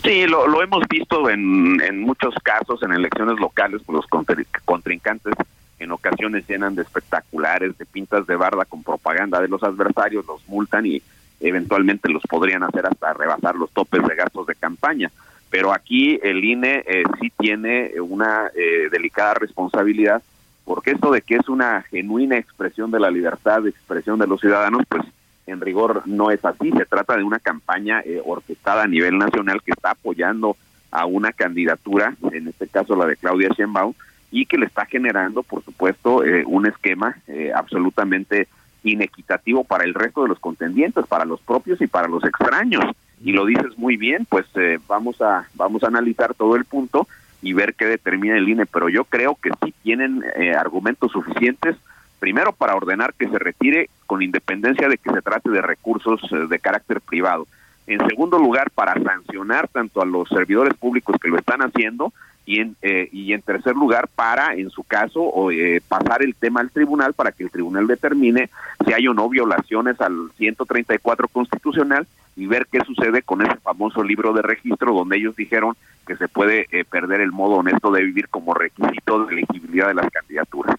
Sí, lo, lo hemos visto en, en muchos casos en elecciones locales, pues los contr- contrincantes en ocasiones llenan de espectaculares, de pintas de barda con propaganda de los adversarios, los multan y eventualmente los podrían hacer hasta rebasar los topes de gastos de campaña. Pero aquí el INE eh, sí tiene una eh, delicada responsabilidad porque esto de que es una genuina expresión de la libertad de expresión de los ciudadanos, pues en rigor no es así. Se trata de una campaña eh, orquestada a nivel nacional que está apoyando a una candidatura, en este caso la de Claudia Sheinbaum, y que le está generando, por supuesto, eh, un esquema eh, absolutamente inequitativo para el resto de los contendientes, para los propios y para los extraños. Y lo dices muy bien, pues eh, vamos a vamos a analizar todo el punto y ver qué determina el INE, pero yo creo que sí tienen eh, argumentos suficientes primero para ordenar que se retire con independencia de que se trate de recursos eh, de carácter privado. En segundo lugar, para sancionar tanto a los servidores públicos que lo están haciendo y en, eh, y en tercer lugar para, en su caso, o, eh, pasar el tema al tribunal para que el tribunal determine si hay o no violaciones al 134 constitucional y ver qué sucede con ese famoso libro de registro donde ellos dijeron que se puede eh, perder el modo honesto de vivir como requisito de elegibilidad de las candidaturas.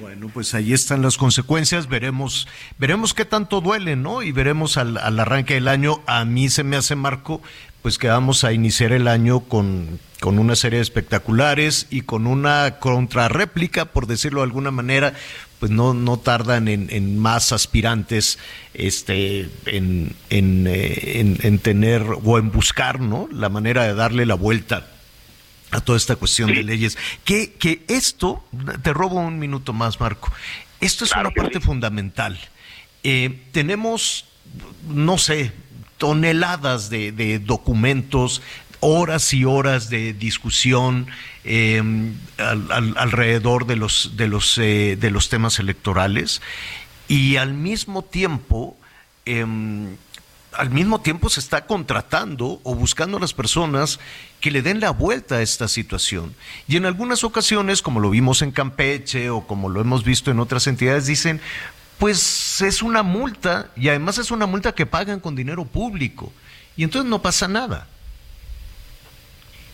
Bueno, pues ahí están las consecuencias. Veremos, veremos qué tanto duele, ¿no? Y veremos al, al arranque del año. A mí se me hace, Marco, pues que vamos a iniciar el año con, con una serie de espectaculares y con una contrarréplica, por decirlo de alguna manera, pues no, no tardan en, en más aspirantes este, en, en, eh, en, en tener o en buscar ¿no? la manera de darle la vuelta a toda esta cuestión de leyes. Que, que esto, te robo un minuto más, Marco, esto es una parte fundamental. Eh, tenemos, no sé, toneladas de, de documentos, horas y horas de discusión eh, al, al, alrededor de los, de, los, eh, de los temas electorales y al mismo tiempo eh, al mismo tiempo se está contratando o buscando a las personas que le den la vuelta a esta situación. Y en algunas ocasiones, como lo vimos en Campeche o como lo hemos visto en otras entidades, dicen, pues es una multa y además es una multa que pagan con dinero público. Y entonces no pasa nada.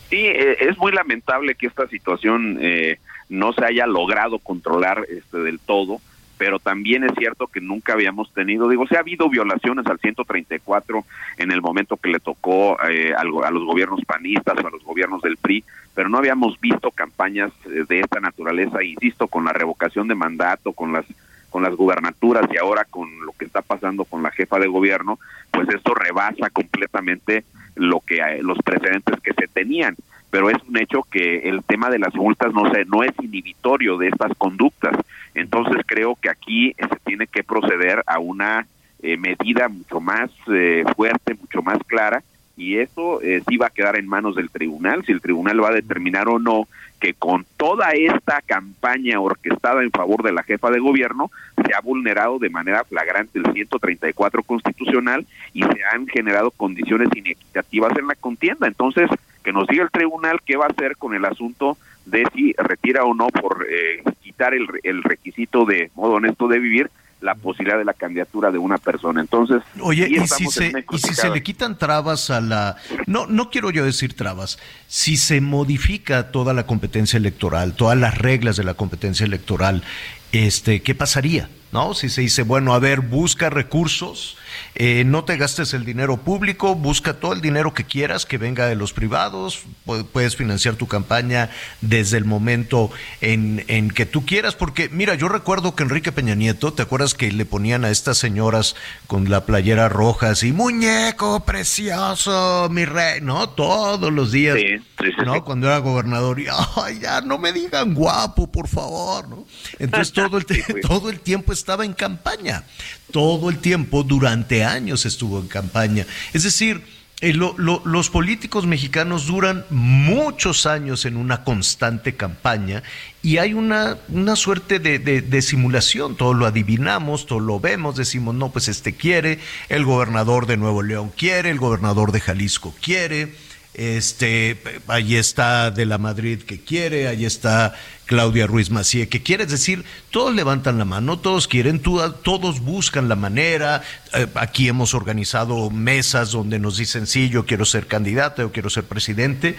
Sí, eh, es muy lamentable que esta situación eh, no se haya logrado controlar este, del todo pero también es cierto que nunca habíamos tenido, digo, se ha habido violaciones al 134 en el momento que le tocó eh, a los gobiernos panistas o a los gobiernos del PRI, pero no habíamos visto campañas eh, de esta naturaleza, insisto, con la revocación de mandato, con las con las gubernaturas y ahora con lo que está pasando con la jefa de gobierno, pues esto rebasa completamente lo que eh, los precedentes que se tenían pero es un hecho que el tema de las multas no se, no es inhibitorio de estas conductas. Entonces creo que aquí se tiene que proceder a una eh, medida mucho más eh, fuerte, mucho más clara, y eso eh, sí va a quedar en manos del tribunal, si el tribunal va a determinar o no que con toda esta campaña orquestada en favor de la jefa de gobierno se ha vulnerado de manera flagrante el 134 constitucional y se han generado condiciones inequitativas en la contienda. Entonces, que nos diga el tribunal qué va a hacer con el asunto de si retira o no por eh, quitar el, el requisito de modo honesto de vivir la posibilidad de la candidatura de una persona. Entonces, oye, ¿y si, se, y si se le quitan trabas a la... No, no quiero yo decir trabas, si se modifica toda la competencia electoral, todas las reglas de la competencia electoral, este, ¿qué pasaría? ¿No? Si se dice, bueno, a ver, busca recursos, eh, no te gastes el dinero público, busca todo el dinero que quieras que venga de los privados, puedes financiar tu campaña desde el momento en, en, que tú quieras, porque mira, yo recuerdo que Enrique Peña Nieto, ¿te acuerdas que le ponían a estas señoras con la playera roja así, muñeco precioso, mi rey, ¿no? Todos los días, sí, sí, sí, ¿no? Cuando era gobernador, y, ay, ya no me digan guapo, por favor, ¿no? Entonces todo el, todo el tiempo estaba en campaña, todo el tiempo, durante años estuvo en campaña. Es decir, eh, lo, lo, los políticos mexicanos duran muchos años en una constante campaña y hay una, una suerte de, de, de, simulación, todo lo adivinamos, todo lo vemos, decimos, no, pues este quiere, el gobernador de Nuevo León quiere, el gobernador de Jalisco quiere, este, ahí está de la Madrid que quiere, ahí está Claudia Ruiz Macié que quiere, es decir, todos levantan la mano, todos quieren, todos buscan la manera, eh, aquí hemos organizado mesas donde nos dicen, sí, yo quiero ser candidata, yo quiero ser presidente,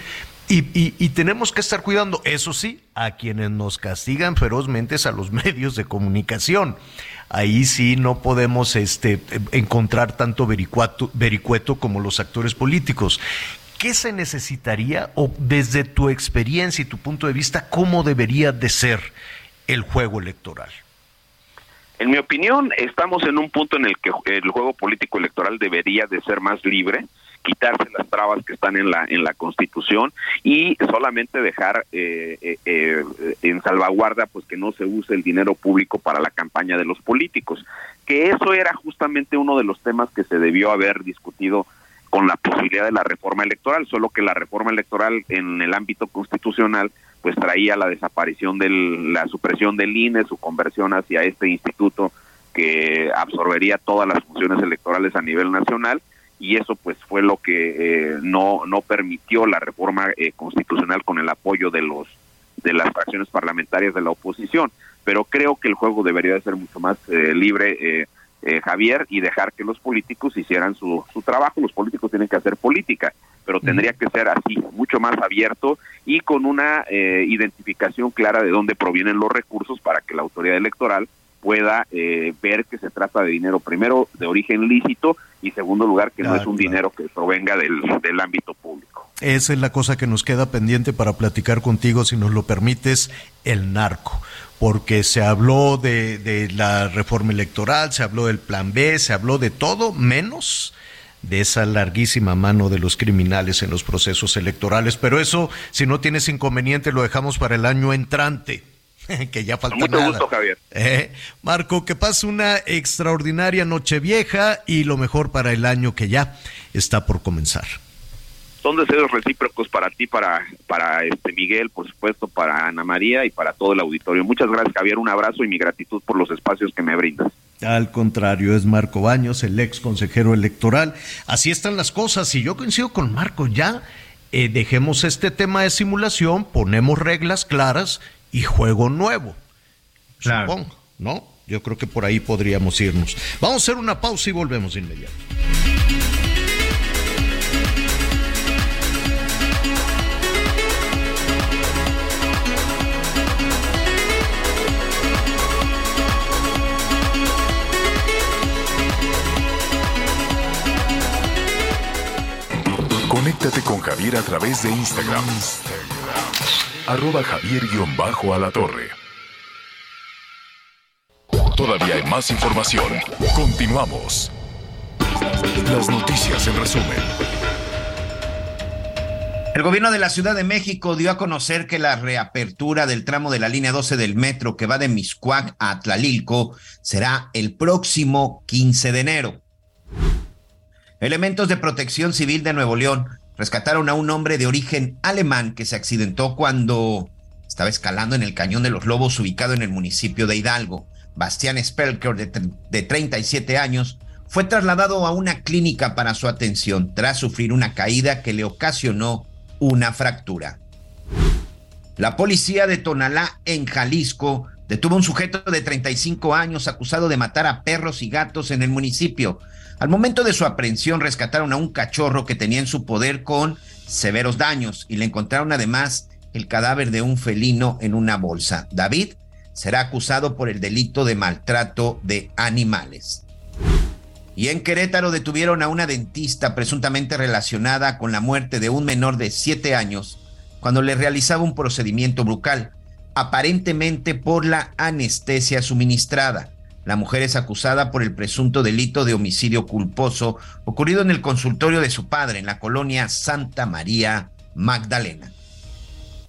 y, y, y, tenemos que estar cuidando, eso sí, a quienes nos castigan ferozmente es a los medios de comunicación. Ahí sí no podemos este, encontrar tanto vericueto como los actores políticos. ¿Qué se necesitaría o desde tu experiencia y tu punto de vista, cómo debería de ser el juego electoral? En mi opinión, estamos en un punto en el que el juego político electoral debería de ser más libre, quitarse las trabas que están en la en la Constitución y solamente dejar eh, eh, eh, en salvaguarda pues que no se use el dinero público para la campaña de los políticos, que eso era justamente uno de los temas que se debió haber discutido con la posibilidad de la reforma electoral, solo que la reforma electoral en el ámbito constitucional pues traía la desaparición de la supresión del INE, su conversión hacia este instituto que absorbería todas las funciones electorales a nivel nacional y eso pues fue lo que eh, no no permitió la reforma eh, constitucional con el apoyo de los de las fracciones parlamentarias de la oposición. Pero creo que el juego debería de ser mucho más eh, libre Javier y dejar que los políticos hicieran su, su trabajo los políticos tienen que hacer política pero tendría que ser así mucho más abierto y con una identificación clara de dónde provienen los recursos para que la autoridad electoral pueda eh, ver que se trata de dinero primero de origen lícito y segundo lugar que no es un dinero que provenga del, del ámbito público. Esa es la cosa que nos queda pendiente para platicar contigo, si nos lo permites, el narco. Porque se habló de, de la reforma electoral, se habló del plan B, se habló de todo menos de esa larguísima mano de los criminales en los procesos electorales. Pero eso, si no tienes inconveniente, lo dejamos para el año entrante. que ya falta Mucho gusto, Javier. Eh, Marco, que pase una extraordinaria noche vieja y lo mejor para el año que ya está por comenzar. Son deseos recíprocos para ti, para, para este Miguel, por supuesto, para Ana María y para todo el auditorio. Muchas gracias, Javier. Un abrazo y mi gratitud por los espacios que me brindas. Al contrario, es Marco Baños, el ex consejero electoral. Así están las cosas. Y yo coincido con Marco, ya eh, dejemos este tema de simulación, ponemos reglas claras y juego nuevo. Supongo, ¿no? Yo creo que por ahí podríamos irnos. Vamos a hacer una pausa y volvemos de inmediato. Conéctate con Javier a través de Instagram arroba javier torre Todavía hay más información. Continuamos. Las noticias en resumen. El gobierno de la Ciudad de México dio a conocer que la reapertura del tramo de la línea 12 del metro que va de Miscuac a Tlalilco será el próximo 15 de enero. Elementos de protección civil de Nuevo León rescataron a un hombre de origen alemán que se accidentó cuando estaba escalando en el Cañón de los Lobos ubicado en el municipio de Hidalgo. Bastián Spelker, de, de 37 años, fue trasladado a una clínica para su atención tras sufrir una caída que le ocasionó una fractura. La policía de Tonalá, en Jalisco, detuvo a un sujeto de 35 años acusado de matar a perros y gatos en el municipio. Al momento de su aprehensión rescataron a un cachorro que tenía en su poder con severos daños y le encontraron además el cadáver de un felino en una bolsa. David será acusado por el delito de maltrato de animales. Y en Querétaro detuvieron a una dentista presuntamente relacionada con la muerte de un menor de 7 años cuando le realizaba un procedimiento bucal, aparentemente por la anestesia suministrada. La mujer es acusada por el presunto delito de homicidio culposo ocurrido en el consultorio de su padre en la colonia Santa María Magdalena.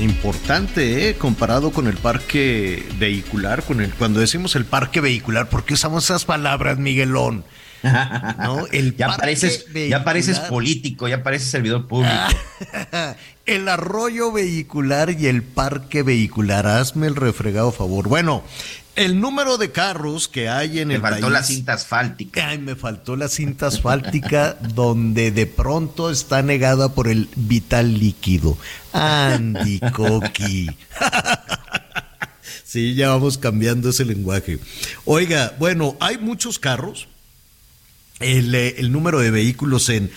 importante, ¿eh? comparado con el parque vehicular, con el cuando decimos el parque vehicular, ¿por qué usamos esas palabras, Miguelón? ¿No? El ya, pareces, ya pareces político, ya pareces servidor público. el arroyo vehicular y el parque vehicular, hazme el refregado favor. Bueno, el número de carros que hay en el país. Me faltó la cinta asfáltica. Ay, me faltó la cinta asfáltica donde de pronto está negada por el vital líquido. Andy Coqui. sí, ya vamos cambiando ese lenguaje. Oiga, bueno, hay muchos carros. El, eh, el número de vehículos en,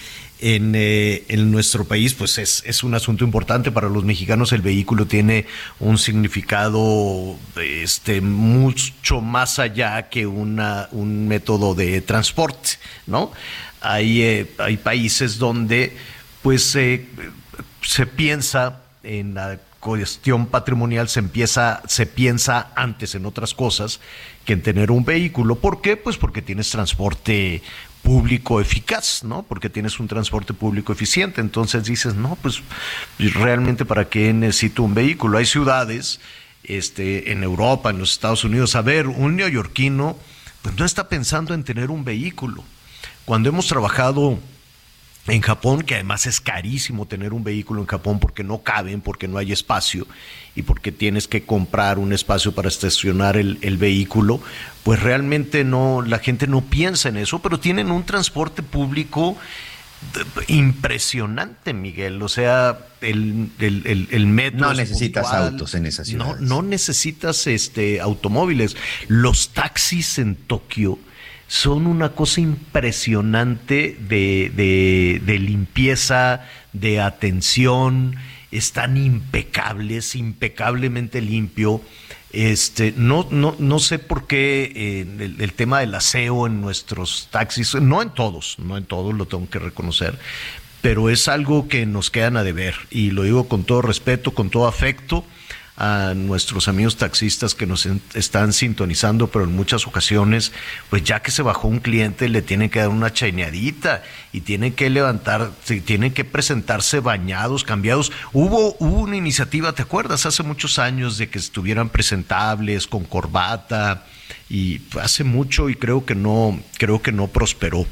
eh, en, nuestro país, pues es, es, un asunto importante para los mexicanos. El vehículo tiene un significado este, mucho más allá que una, un método de transporte, ¿no? Hay, eh, hay países donde pues eh, se piensa en la cuestión patrimonial se empieza, se piensa antes en otras cosas que en tener un vehículo. ¿Por qué? Pues porque tienes transporte público eficaz, ¿no? Porque tienes un transporte público eficiente. Entonces dices, no, pues realmente para qué necesito un vehículo. Hay ciudades este, en Europa, en los Estados Unidos. A ver, un neoyorquino pues no está pensando en tener un vehículo. Cuando hemos trabajado en Japón, que además es carísimo tener un vehículo en Japón porque no caben, porque no hay espacio y porque tienes que comprar un espacio para estacionar el, el, vehículo, pues realmente no, la gente no piensa en eso, pero tienen un transporte público impresionante, Miguel. O sea, el, el, el, metro. No necesitas autos en esa ciudad. No, no necesitas este, automóviles. Los taxis en Tokio son una cosa impresionante de, de, de limpieza, de atención. Están impecables, impecablemente limpio. Este, no, no, no sé por qué eh, el, el, tema del aseo en nuestros taxis, no en todos, no en todos, lo tengo que reconocer, pero es algo que nos quedan a deber y lo digo con todo respeto, con todo afecto a nuestros amigos taxistas que nos están sintonizando, pero en muchas ocasiones, pues ya que se bajó un cliente, le tienen que dar una chaineadita y tienen que levantar, tienen que presentarse bañados, cambiados. Hubo, hubo una iniciativa, ¿te acuerdas? Hace muchos años de que estuvieran presentables, con corbata, y hace mucho y creo que no, creo que no prosperó.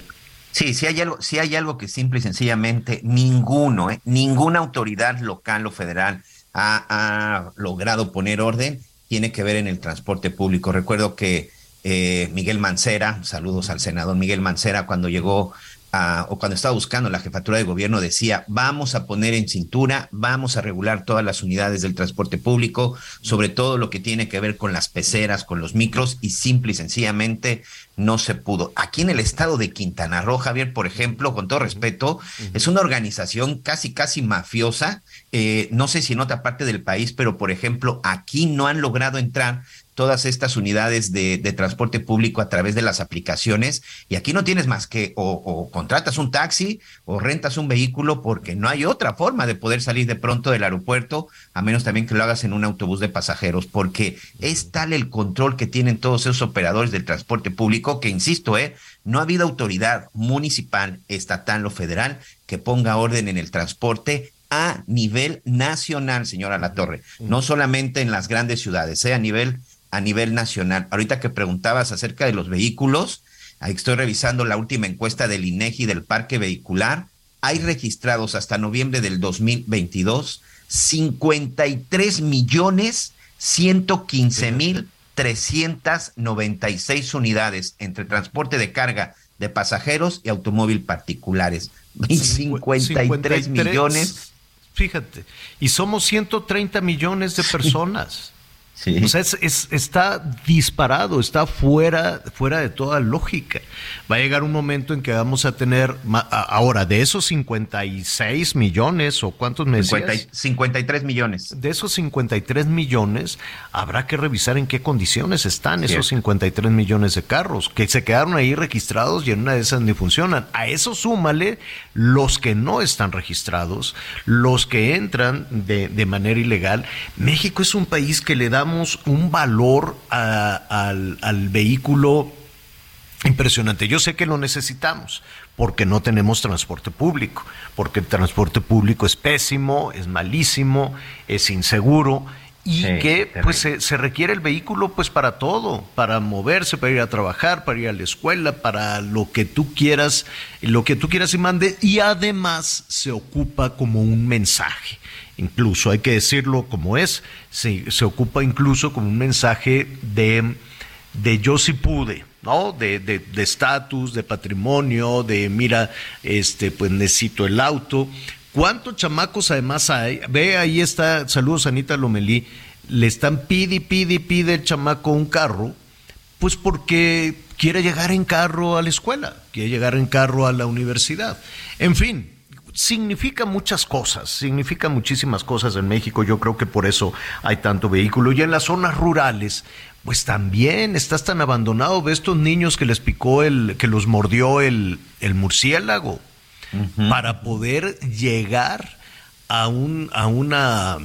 Sí, sí hay algo, sí hay algo que simple y sencillamente ninguno, ¿eh? ninguna autoridad local o federal ha, ha, logrado poner orden tiene que ver en el transporte público. Recuerdo que eh, Miguel Mancera, saludos al senador Miguel Mancera, cuando llegó a, o cuando estaba buscando la jefatura de gobierno, decía, vamos a poner en cintura, vamos a regular todas las unidades del transporte público, sobre todo lo que tiene que ver con las peceras, con los micros, y simple y sencillamente no se pudo. Aquí en el estado de Quintana Roo, Javier, por ejemplo, con todo respeto, uh -huh. es una organización casi, casi mafiosa. Eh, no sé si en otra parte del país, pero por ejemplo, aquí no han logrado entrar todas estas unidades de, de, transporte público a través de las aplicaciones y aquí no tienes más que o, o, contratas un taxi o rentas un vehículo porque no hay otra forma de poder salir de pronto del aeropuerto a menos también que lo hagas en un autobús de pasajeros porque es tal el control que tienen todos esos operadores del transporte público que insisto, eh, no ha habido autoridad municipal, estatal o federal que ponga orden en el transporte a nivel nacional, señora La Torre, no solamente en las grandes ciudades, eh, a nivel a nivel nacional. Ahorita que preguntabas acerca de los vehículos, ahí estoy revisando la última encuesta del INEGI del parque vehicular. Hay registrados hasta noviembre del 2022 53 millones 115 mil 396 unidades entre transporte de carga de pasajeros y automóvil particulares. 53, 53 millones. Fíjate, y somos 130 millones de personas. Sí. O sea, es, es, está disparado, está fuera, fuera de toda lógica. Va a llegar un momento en que vamos a tener, ahora, de esos 56 millones, o cuántos me 50, 53 millones. De esos 53 millones, habrá que revisar en qué condiciones están sí. esos 53 millones de carros, que se quedaron ahí registrados y en una de esas ni funcionan. A eso súmale los que no están registrados, los que entran de, de manera ilegal. México es un país que le damos un valor a, al, al vehículo impresionante. Yo sé que lo necesitamos porque no tenemos transporte público, porque el transporte público es pésimo, es malísimo, es inseguro y sí, que pues se, se, requiere el vehículo pues para todo, para moverse, para ir a trabajar, para ir a la escuela, para lo que tú quieras, lo que tú quieras y mande. Y además se ocupa como un mensaje incluso hay que decirlo como es, se, se ocupa incluso como un mensaje de, de yo sí pude, ¿no? De estatus, de, de, patrimonio, de mira, este, pues necesito el auto. ¿Cuántos chamacos además hay? Ve, ahí está, saludos Anita Lomelí, le están pide, pide, pide el chamaco un carro, pues porque quiere llegar en carro a la escuela, quiere llegar en carro a la universidad. En fin, significa muchas cosas, significa muchísimas cosas en México, yo creo que por eso hay tanto vehículo. Y en las zonas rurales, pues también estás tan abandonado, ves estos niños que les picó el, que los mordió el, el murciélago, uh -huh. para poder llegar a un, a una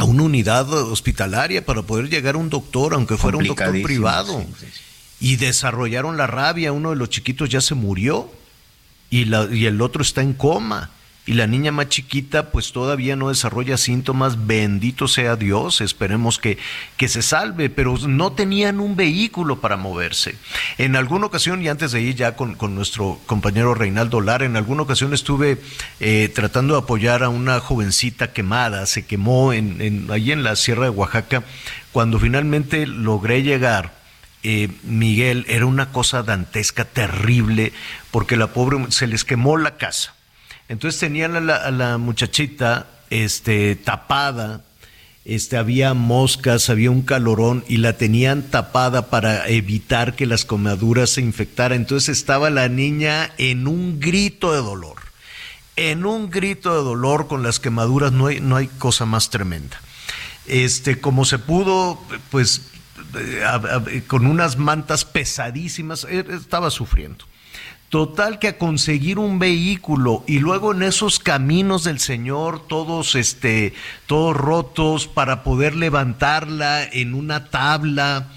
a una unidad hospitalaria, para poder llegar a un doctor, aunque fuera un doctor privado. Sí, sí. y desarrollaron la rabia. Uno de los chiquitos ya se murió y, la, y el otro está en coma y la niña más chiquita pues todavía no desarrolla síntomas, bendito sea Dios, esperemos que, que se salve, pero no tenían un vehículo para moverse. En alguna ocasión, y antes de ir ya con, con nuestro compañero Reinaldo Lara, en alguna ocasión estuve eh, tratando de apoyar a una jovencita quemada, se quemó en, en, ahí en la Sierra de Oaxaca, cuando finalmente logré llegar. Eh, Miguel, era una cosa dantesca, terrible, porque la pobre se les quemó la casa entonces tenían a la, muchachita este, tapada, este, había moscas, había un calorón y la tenían tapada para evitar que las comaduras se infectaran. Entonces estaba la niña en un grito de dolor, en un grito de dolor con las quemaduras, no hay, no hay cosa más tremenda. Este, como se pudo, pues con unas mantas pesadísimas, eh, estaba sufriendo. Total que a conseguir un vehículo y luego en esos caminos del Señor, todos este, todos rotos, para poder levantarla en una tabla,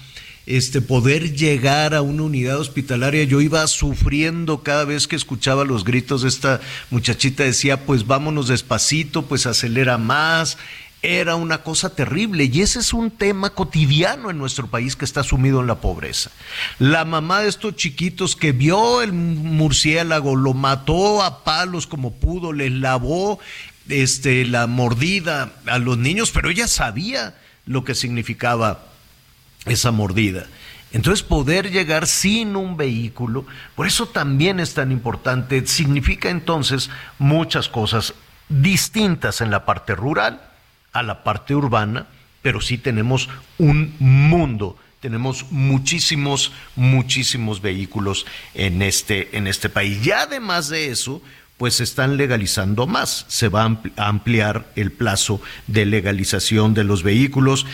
este, poder llegar a una unidad hospitalaria. Yo iba sufriendo cada vez que escuchaba los gritos de esta muchachita, decía, pues vámonos despacito, pues acelera más, era una cosa terrible y ese es un tema cotidiano en nuestro país que está sumido en la pobreza. La mamá de estos chiquitos que vio el murciélago, lo mató a palos como pudo, les lavó este, la mordida a los niños, pero ella sabía lo que significaba esa mordida. Entonces poder llegar sin un vehículo, por eso también es tan importante, significa entonces muchas cosas distintas en la parte rural a la parte urbana, pero sí tenemos un mundo, tenemos muchísimos, muchísimos vehículos en este, en este país. Y además de eso, pues se están legalizando más. Se va a ampliar el plazo de legalización de los vehículos.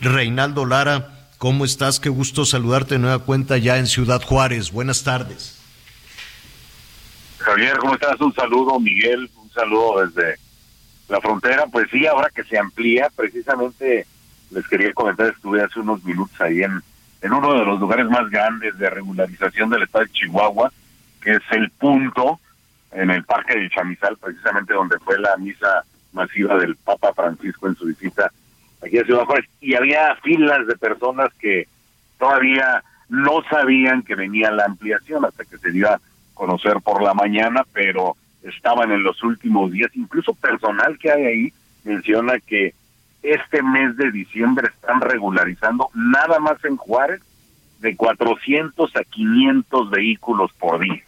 Reinaldo Lara, ¿cómo estás? Qué gusto saludarte de nueva cuenta ya en Ciudad Juárez. Buenas tardes. Javier, ¿cómo estás? Un saludo, Miguel, un saludo desde la frontera, pues sí, ahora que se amplía, precisamente les quería comentar, estuve hace unos minutos ahí en, en uno de los lugares más grandes de regularización del estado de Chihuahua, que es el punto en el parque de Chamizal, precisamente donde fue la misa masiva del Papa Francisco en su visita aquí a Ciudad Juárez, y había filas de personas que todavía no sabían que venía la ampliación hasta que se dio a conocer por la mañana, pero estaban en los últimos días, incluso personal que hay ahí menciona que este mes de diciembre están regularizando nada más en Juárez de 400 a 500 vehículos por día.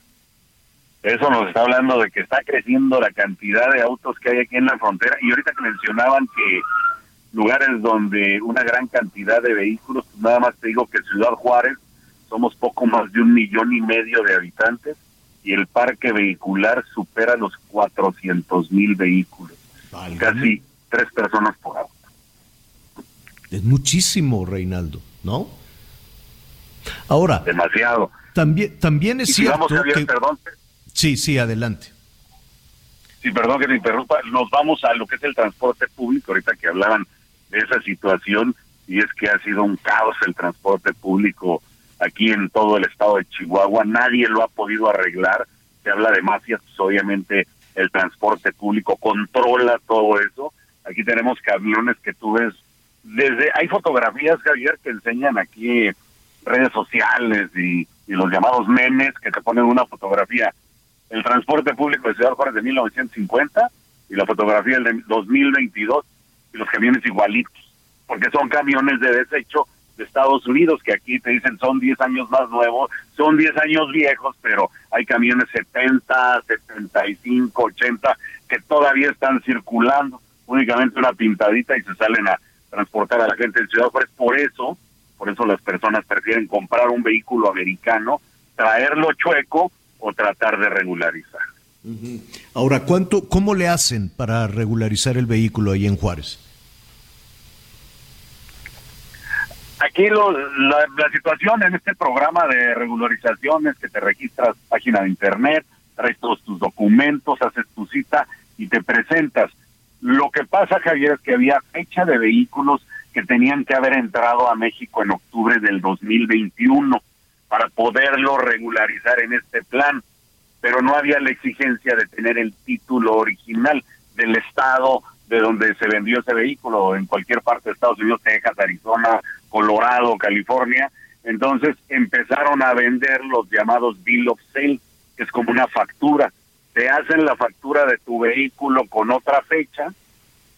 Eso nos está hablando de que está creciendo la cantidad de autos que hay aquí en la frontera. Y ahorita que mencionaban que lugares donde una gran cantidad de vehículos, pues nada más te digo que Ciudad Juárez somos poco más de un millón y medio de habitantes y el parque vehicular supera los 400 mil vehículos. Casi tres personas por auto. Es muchísimo, Reinaldo, ¿no? Ahora. Demasiado. También, también es y cierto. Javier, que... perdón. Sí, sí, adelante. Sí, perdón que te interrumpa. Nos vamos a lo que es el transporte público, ahorita que hablaban de esa situación, y es que ha sido un caos el transporte público aquí en todo el estado de Chihuahua, nadie lo ha podido arreglar, se habla de mafias, pues obviamente el transporte público controla todo eso, aquí tenemos camiones que tú ves, desde, hay fotografías, Javier, que enseñan aquí redes sociales y, y los llamados memes que te ponen una fotografía, el transporte público de Ciudad Juárez de 1950 y la fotografía del de 2022 y los camiones igualitos, porque son camiones de desecho de Estados Unidos, que aquí te dicen son 10 años más nuevos, son 10 años viejos, pero hay camiones 70, 75, 80 que todavía están circulando, únicamente una pintadita y se salen a transportar a la gente en Ciudad Juárez. Por eso, por eso las personas prefieren comprar un vehículo americano, traerlo chueco o tratar de regularizar. Ahora, ¿cuánto, ¿cómo le hacen para regularizar el vehículo ahí en Juárez? Aquí lo, la, la, situación en este programa de regularizaciones que te registras página de internet, traes todos tus documentos, haces tu cita y te presentas. Lo que pasa, Javier, es que había fecha de vehículos que tenían que haber entrado a México en octubre del 2021 para poderlo regularizar en este plan, pero no había la exigencia de tener el título original del estado de donde se vendió ese vehículo, en cualquier parte de Estados Unidos, Texas, Arizona, Colorado, California. Entonces empezaron a vender los llamados bill of sale, que es como una factura. Te hacen la factura de tu vehículo con otra fecha,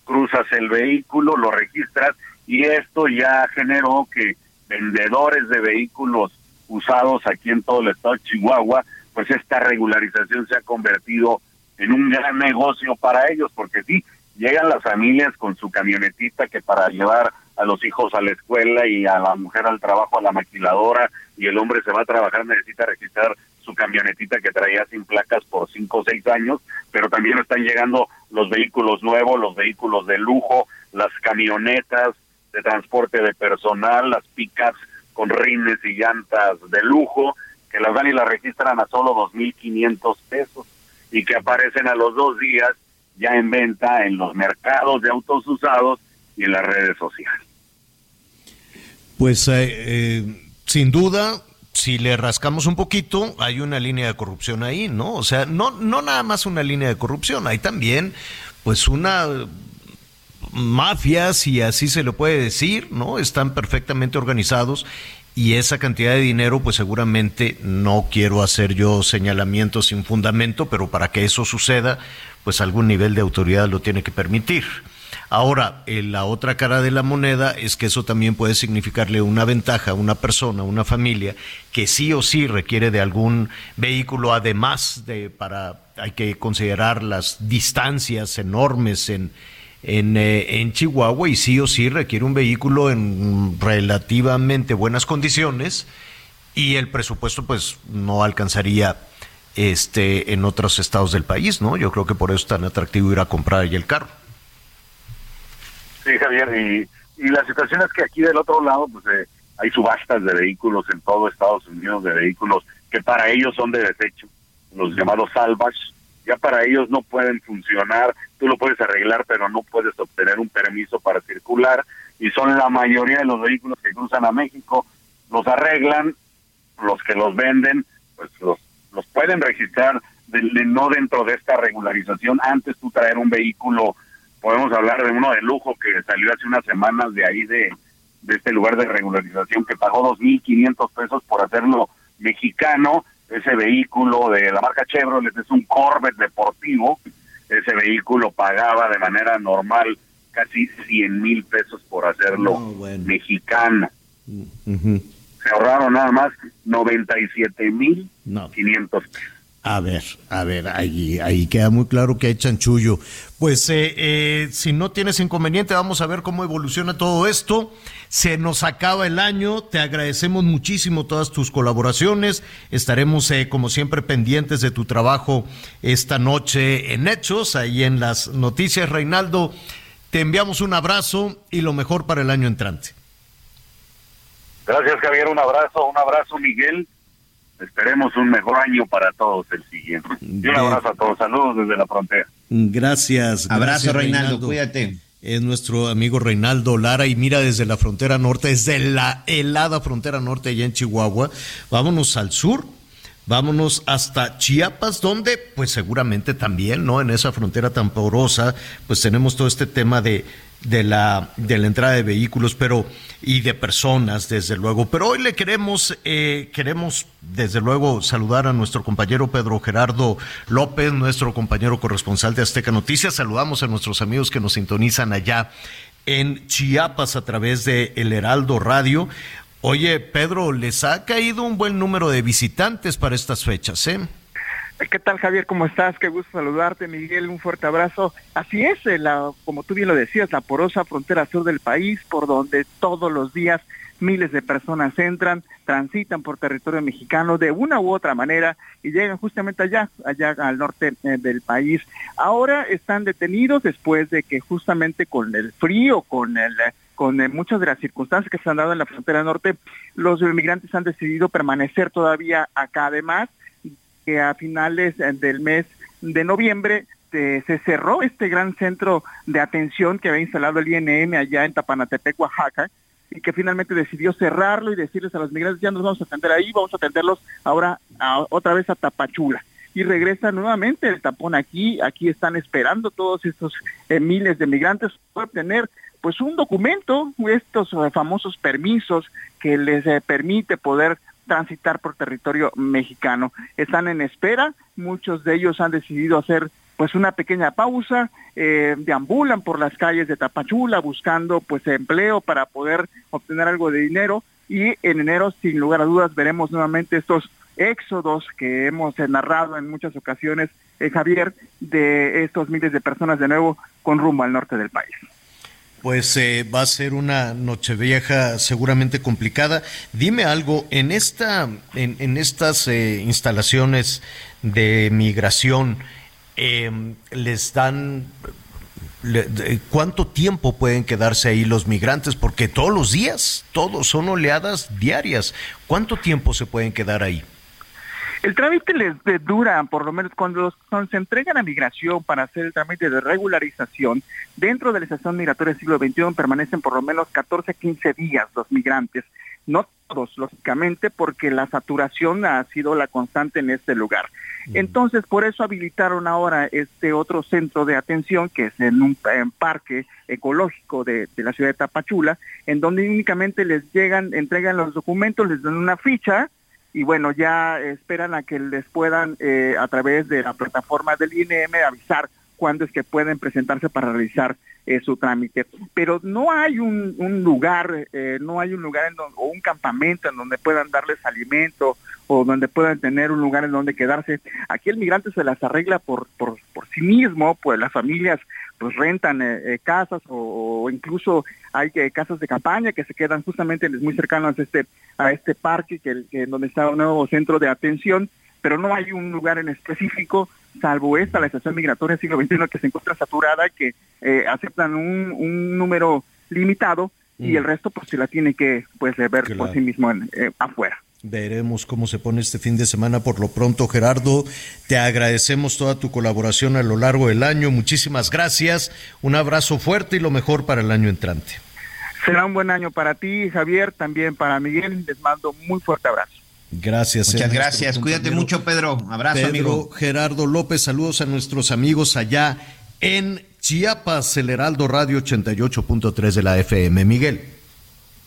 cruzas el vehículo, lo registras y esto ya generó que vendedores de vehículos usados aquí en todo el estado de Chihuahua, pues esta regularización se ha convertido en un gran negocio para ellos, porque sí, llegan las familias con su camionetita que para llevar a los hijos a la escuela y a la mujer al trabajo, a la maquiladora, y el hombre se va a trabajar, necesita registrar su camionetita que traía sin placas por cinco o seis años, pero también están llegando los vehículos nuevos, los vehículos de lujo, las camionetas de transporte de personal, las pickups con rines y llantas de lujo, que las dan y las registran a solo 2.500 pesos y que aparecen a los dos días ya en venta en los mercados de autos usados y en las redes sociales. Pues eh, eh, sin duda, si le rascamos un poquito, hay una línea de corrupción ahí, ¿no? O sea, no, no nada más una línea de corrupción, hay también pues una mafia, si así se le puede decir, ¿no? Están perfectamente organizados y esa cantidad de dinero, pues seguramente no quiero hacer yo señalamientos sin fundamento, pero para que eso suceda, pues algún nivel de autoridad lo tiene que permitir. Ahora, la otra cara de la moneda es que eso también puede significarle una ventaja a una persona, una familia, que sí o sí requiere de algún vehículo, además de para, hay que considerar las distancias enormes en, en, eh, en, Chihuahua y sí o sí requiere un vehículo en relativamente buenas condiciones y el presupuesto pues no alcanzaría este en otros estados del país, ¿no? Yo creo que por eso es tan atractivo ir a comprar ahí el carro. Sí, Javier, y, y la situación es que aquí del otro lado pues eh, hay subastas de vehículos en todo Estados Unidos de vehículos que para ellos son de desecho, los llamados salvage, ya para ellos no pueden funcionar, tú lo puedes arreglar, pero no puedes obtener un permiso para circular, y son la mayoría de los vehículos que cruzan a México, los arreglan, los que los venden, pues los, pueden registrar de, no dentro de esta regularización. Antes tú traer un vehículo, podemos hablar de uno de lujo que salió hace unas semanas de ahí de, de este lugar de regularización que pagó 2.500 pesos por hacerlo mexicano, ese vehículo de la marca Chevrolet es un Corvette deportivo, ese vehículo pagaba de manera normal casi 100 mil pesos por hacerlo No, bueno. mexicana. Se ahorraron nada más 97 mil No. 500 pesos. A ver, a ver, ahí, ahí queda muy claro que hay chanchullo. Pues eh, eh, si no tienes inconveniente, vamos a ver cómo evoluciona todo esto. Se nos acaba el año, te agradecemos muchísimo todas tus colaboraciones. Estaremos, eh, como siempre, pendientes de tu trabajo esta noche en Hechos, ahí en las noticias. Reinaldo, te enviamos un abrazo y lo mejor para el año entrante. Gracias Javier, un abrazo, un abrazo Miguel. Esperemos un mejor año para todos el siguiente. Y un abrazo a todos, saludos desde la frontera. Gracias. Abrazo, gracias, Reinaldo, cuídate. Es nuestro amigo Reinaldo Lara y mira desde la frontera norte, desde la helada frontera norte allá en Chihuahua. Vámonos al sur, vámonos hasta Chiapas, donde pues seguramente también, ¿no? En esa frontera tan porosa, pues tenemos todo este tema de, de la, de la entrada de vehículos, pero y de personas, desde luego. Pero hoy le queremos, eh, queremos desde luego saludar a nuestro compañero Pedro Gerardo López, nuestro compañero corresponsal de Azteca Noticias. Saludamos a nuestros amigos que nos sintonizan allá en Chiapas a través de El Heraldo Radio. Oye, Pedro, les ha caído un buen número de visitantes para estas fechas, ¿eh? ¿Qué tal, Javier? ¿Cómo estás? Qué gusto saludarte, Miguel. Un fuerte abrazo. Así es, eh, como tú bien lo decías, la porosa frontera sur del país, por donde todos los días miles de personas entran, transitan por territorio mexicano de una u otra manera y llegan justamente allá, allá al norte eh, del país. Ahora están detenidos después de que justamente con el frío, con el con eh, muchas de las circunstancias que se han dado en la frontera norte, los inmigrantes han decidido permanecer todavía acá. Además, que a finales eh, del mes de noviembre eh, se cerró este gran centro de atención que había instalado el INM allá en Tapanatepec, Oaxaca, y que finalmente decidió cerrarlo y decirles a los migrantes ya nos vamos a atender ahí, vamos a atenderlos ahora otra vez a Tapachula. Y regresa nuevamente el tapón aquí, aquí están esperando todos estos eh, miles de migrantes para obtener pues un documento, estos famosos permisos que les permite poder transitar por territorio mexicano. Están en espera, muchos de ellos han decidido hacer pues una pequeña pausa, eh, deambulan por las calles de Tapachula buscando pues empleo para poder obtener algo de dinero y en enero sin lugar a dudas veremos nuevamente estos éxodos que hemos narrado en muchas ocasiones, eh, Javier, de estos miles de personas de nuevo con rumbo al norte del país. Pues eh, va a ser una Nochevieja seguramente complicada. Dime algo, en esta, en, en estas eh, instalaciones de migración, eh, les dan ¿Cuánto tiempo pueden quedarse ahí los migrantes? Porque todos los días, todos son oleadas diarias. ¿Cuánto tiempo se pueden quedar ahí? El trámite les dura, por lo menos cuando, los- cuando se entregan a migración para hacer el trámite de regularización, dentro de la estación migratoria del siglo XXI permanecen por lo menos 14, 15 días los migrantes. No todos, lógicamente, porque la saturación ha sido la constante en este lugar. Entonces, por eso habilitaron ahora este otro centro de atención, que es en un en parque ecológico de, de la ciudad de Tapachula, en donde únicamente les llegan, entregan los documentos, les dan una ficha, y bueno, ya esperan a que les puedan eh, a través de la plataforma del INM avisar cuándo es que pueden presentarse para realizar eh, su trámite. Pero no hay un, un lugar, eh, no hay un lugar en don- o un campamento en donde puedan darles alimento o donde puedan tener un lugar en donde quedarse. Aquí el migrante se las arregla por, por, por sí mismo, pues las familias pues rentan eh, eh, casas o, incluso hay casas de campaña que se quedan justamente muy cercanos a este a este parque que, que donde está un nuevo centro de atención pero no hay un lugar en específico salvo esta la estación migratoria siglo XXI que se encuentra saturada que eh, aceptan un, un número limitado y Mm. el resto pues se la tiene que pues ver por sí mismo en, eh, afuera Veremos cómo se pone este fin de semana. Por lo pronto, Gerardo, te agradecemos toda tu colaboración a lo largo del año. Muchísimas gracias. Un abrazo fuerte y lo mejor para el año entrante. será un buen año para ti Javier también para Miguel les mando un muy fuerte abrazo Gracias. Muchas gracias. Cuídate mucho, Pedro. Abrazo, Pedro amigo. Gerardo López, saludos a nuestros amigos allá en Chiapas, el Heraldo Radio 88.3 de la FM. Miguel.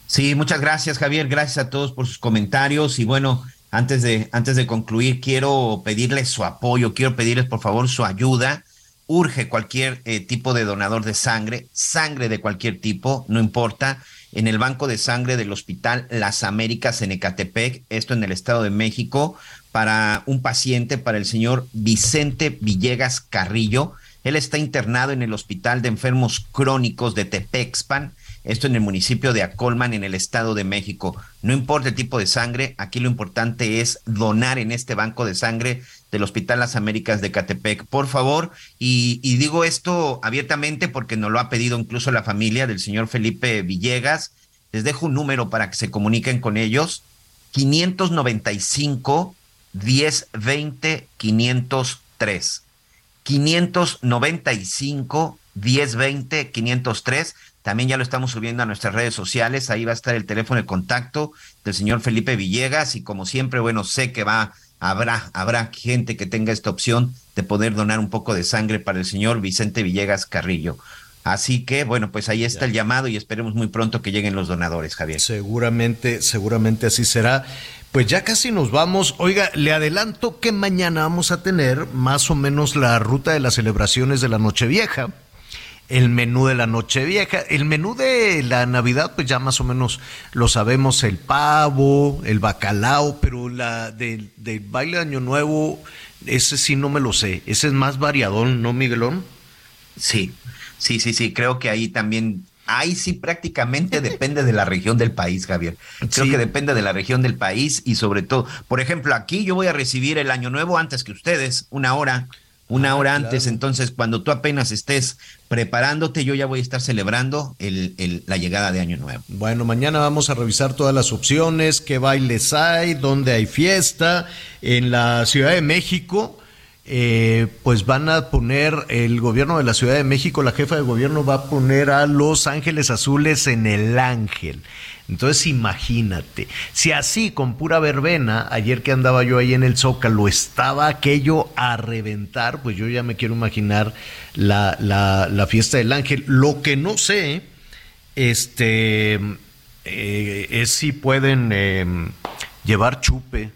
Sí, muchas gracias, Javier. Gracias a todos por sus comentarios. Y bueno, antes de, antes de concluir, quiero pedirles su apoyo, quiero pedirles, por favor, su ayuda. Urge cualquier eh, tipo de donador de sangre, sangre de cualquier tipo, no importa, en el Banco de Sangre del Hospital Las Américas en Ecatepec, esto en el Estado de México, para un paciente, para el señor Vicente Villegas Carrillo. Él está internado en el Hospital de Enfermos Crónicos de Tepexpan, esto en el municipio de Acolman, en el Estado de México. No importa el tipo de sangre, aquí lo importante es donar en este banco de sangre del Hospital Las Américas de Catepec, por favor. Y, digo esto abiertamente porque nos lo ha pedido incluso la familia del señor Felipe Villegas. Les dejo un número para que se comuniquen con ellos. 595 1020 503. 595 1020 503. También ya lo estamos subiendo a nuestras redes sociales. Ahí va a estar el teléfono de contacto del señor Felipe Villegas. Y como siempre, bueno, sé que va, habrá, habrá gente que tenga esta opción de poder donar un poco de sangre para el señor Vicente Villegas Carrillo. Así que, bueno, pues ahí está el llamado y esperemos muy pronto que lleguen los donadores, Javier. Seguramente, seguramente así será. Pues ya casi nos vamos. Oiga, le adelanto que mañana vamos a tener más o menos la ruta de las celebraciones de la Nochevieja. El menú de la Nochevieja. El menú de la Navidad, pues ya más o menos lo sabemos: el pavo, el bacalao, pero la del del baile de Año Nuevo, ese sí no me lo sé. Ese es más variadón, ¿no, Miguelón? Sí, sí, sí, sí. Creo que ahí también, ahí sí prácticamente depende de la región del país, Javier. Creo Sí. que depende de la región del país y sobre todo, por ejemplo, aquí yo voy a recibir el año nuevo antes que ustedes, una hora, una hora antes. Entonces, cuando tú apenas estés preparándote, yo ya voy a estar celebrando el, el- la llegada de año nuevo. Bueno, mañana vamos a revisar todas las opciones, qué bailes hay, dónde hay fiesta. En la Ciudad de México, eh, pues van a poner el gobierno de la Ciudad de México, la jefa de gobierno va a poner a Los Ángeles Azules en el Ángel. Entonces imagínate, si así con pura verbena, ayer que andaba yo ahí en el Zócalo, estaba aquello a reventar, pues yo ya me quiero imaginar la, la, fiesta del ángel. Lo que no sé, este, eh, es si pueden em, llevar chupe.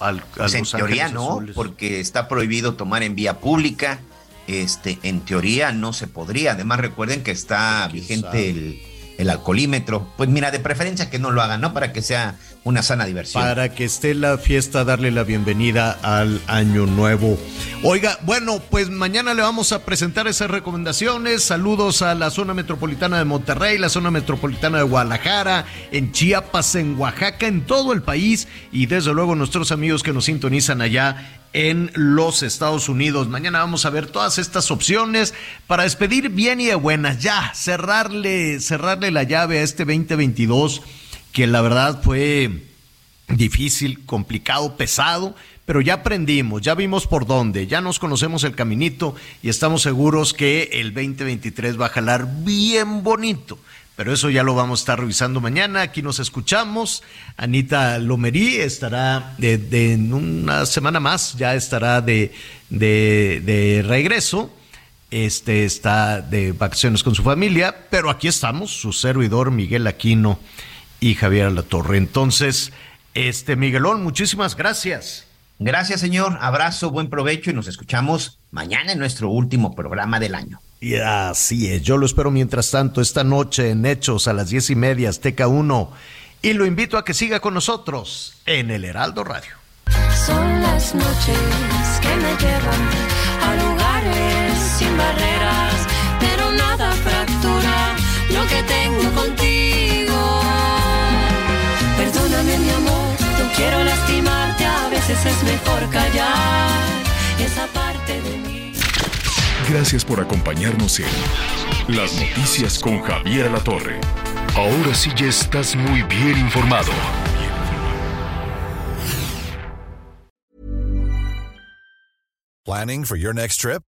Al, pues en teoría no, porque está prohibido tomar en vía pública. Este, en teoría no se podría. Además recuerden que está vigente el el alcoholímetro. Pues mira, de preferencia que no lo hagan, ¿no? Para que sea una sana diversión. Para que esté la fiesta, darle la bienvenida al año nuevo. Oiga, bueno, pues mañana le vamos a presentar esas recomendaciones. Saludos a la zona metropolitana de Monterrey, la zona metropolitana de Guadalajara, en Chiapas, en Oaxaca, en todo el país y desde luego nuestros amigos que nos sintonizan allá en los Estados Unidos. Mañana vamos a ver todas estas opciones para despedir bien y de buenas. Ya, cerrarle, cerrarle la llave a este 2022 que la verdad fue difícil, complicado, pesado, pero ya aprendimos, ya vimos por dónde, ya nos conocemos el caminito y estamos seguros que el 2023 va a jalar bien bonito. Pero eso ya lo vamos a estar revisando mañana. Aquí nos escuchamos. Anita Lomerí estará de, en una semana más, ya estará de, de, regreso. Este está de vacaciones con su familia, pero aquí estamos, su servidor Miguel Aquino y Javier Torre. Entonces, este Miguelón, muchísimas gracias. Gracias, señor. Abrazo, buen provecho y nos escuchamos mañana en nuestro último programa del año. Y así es, yo lo espero mientras tanto esta noche en Hechos a las diez y media, Azteca 1. Y lo invito a que siga con nosotros en el Heraldo Radio. Son las noches que me llevan a lugares veces es mejor callar esa parte de mí. Gracias por acompañarnos en Las Noticias con Javier La Torre. Ahora sí ya estás muy bien informado. Planning for your next trip?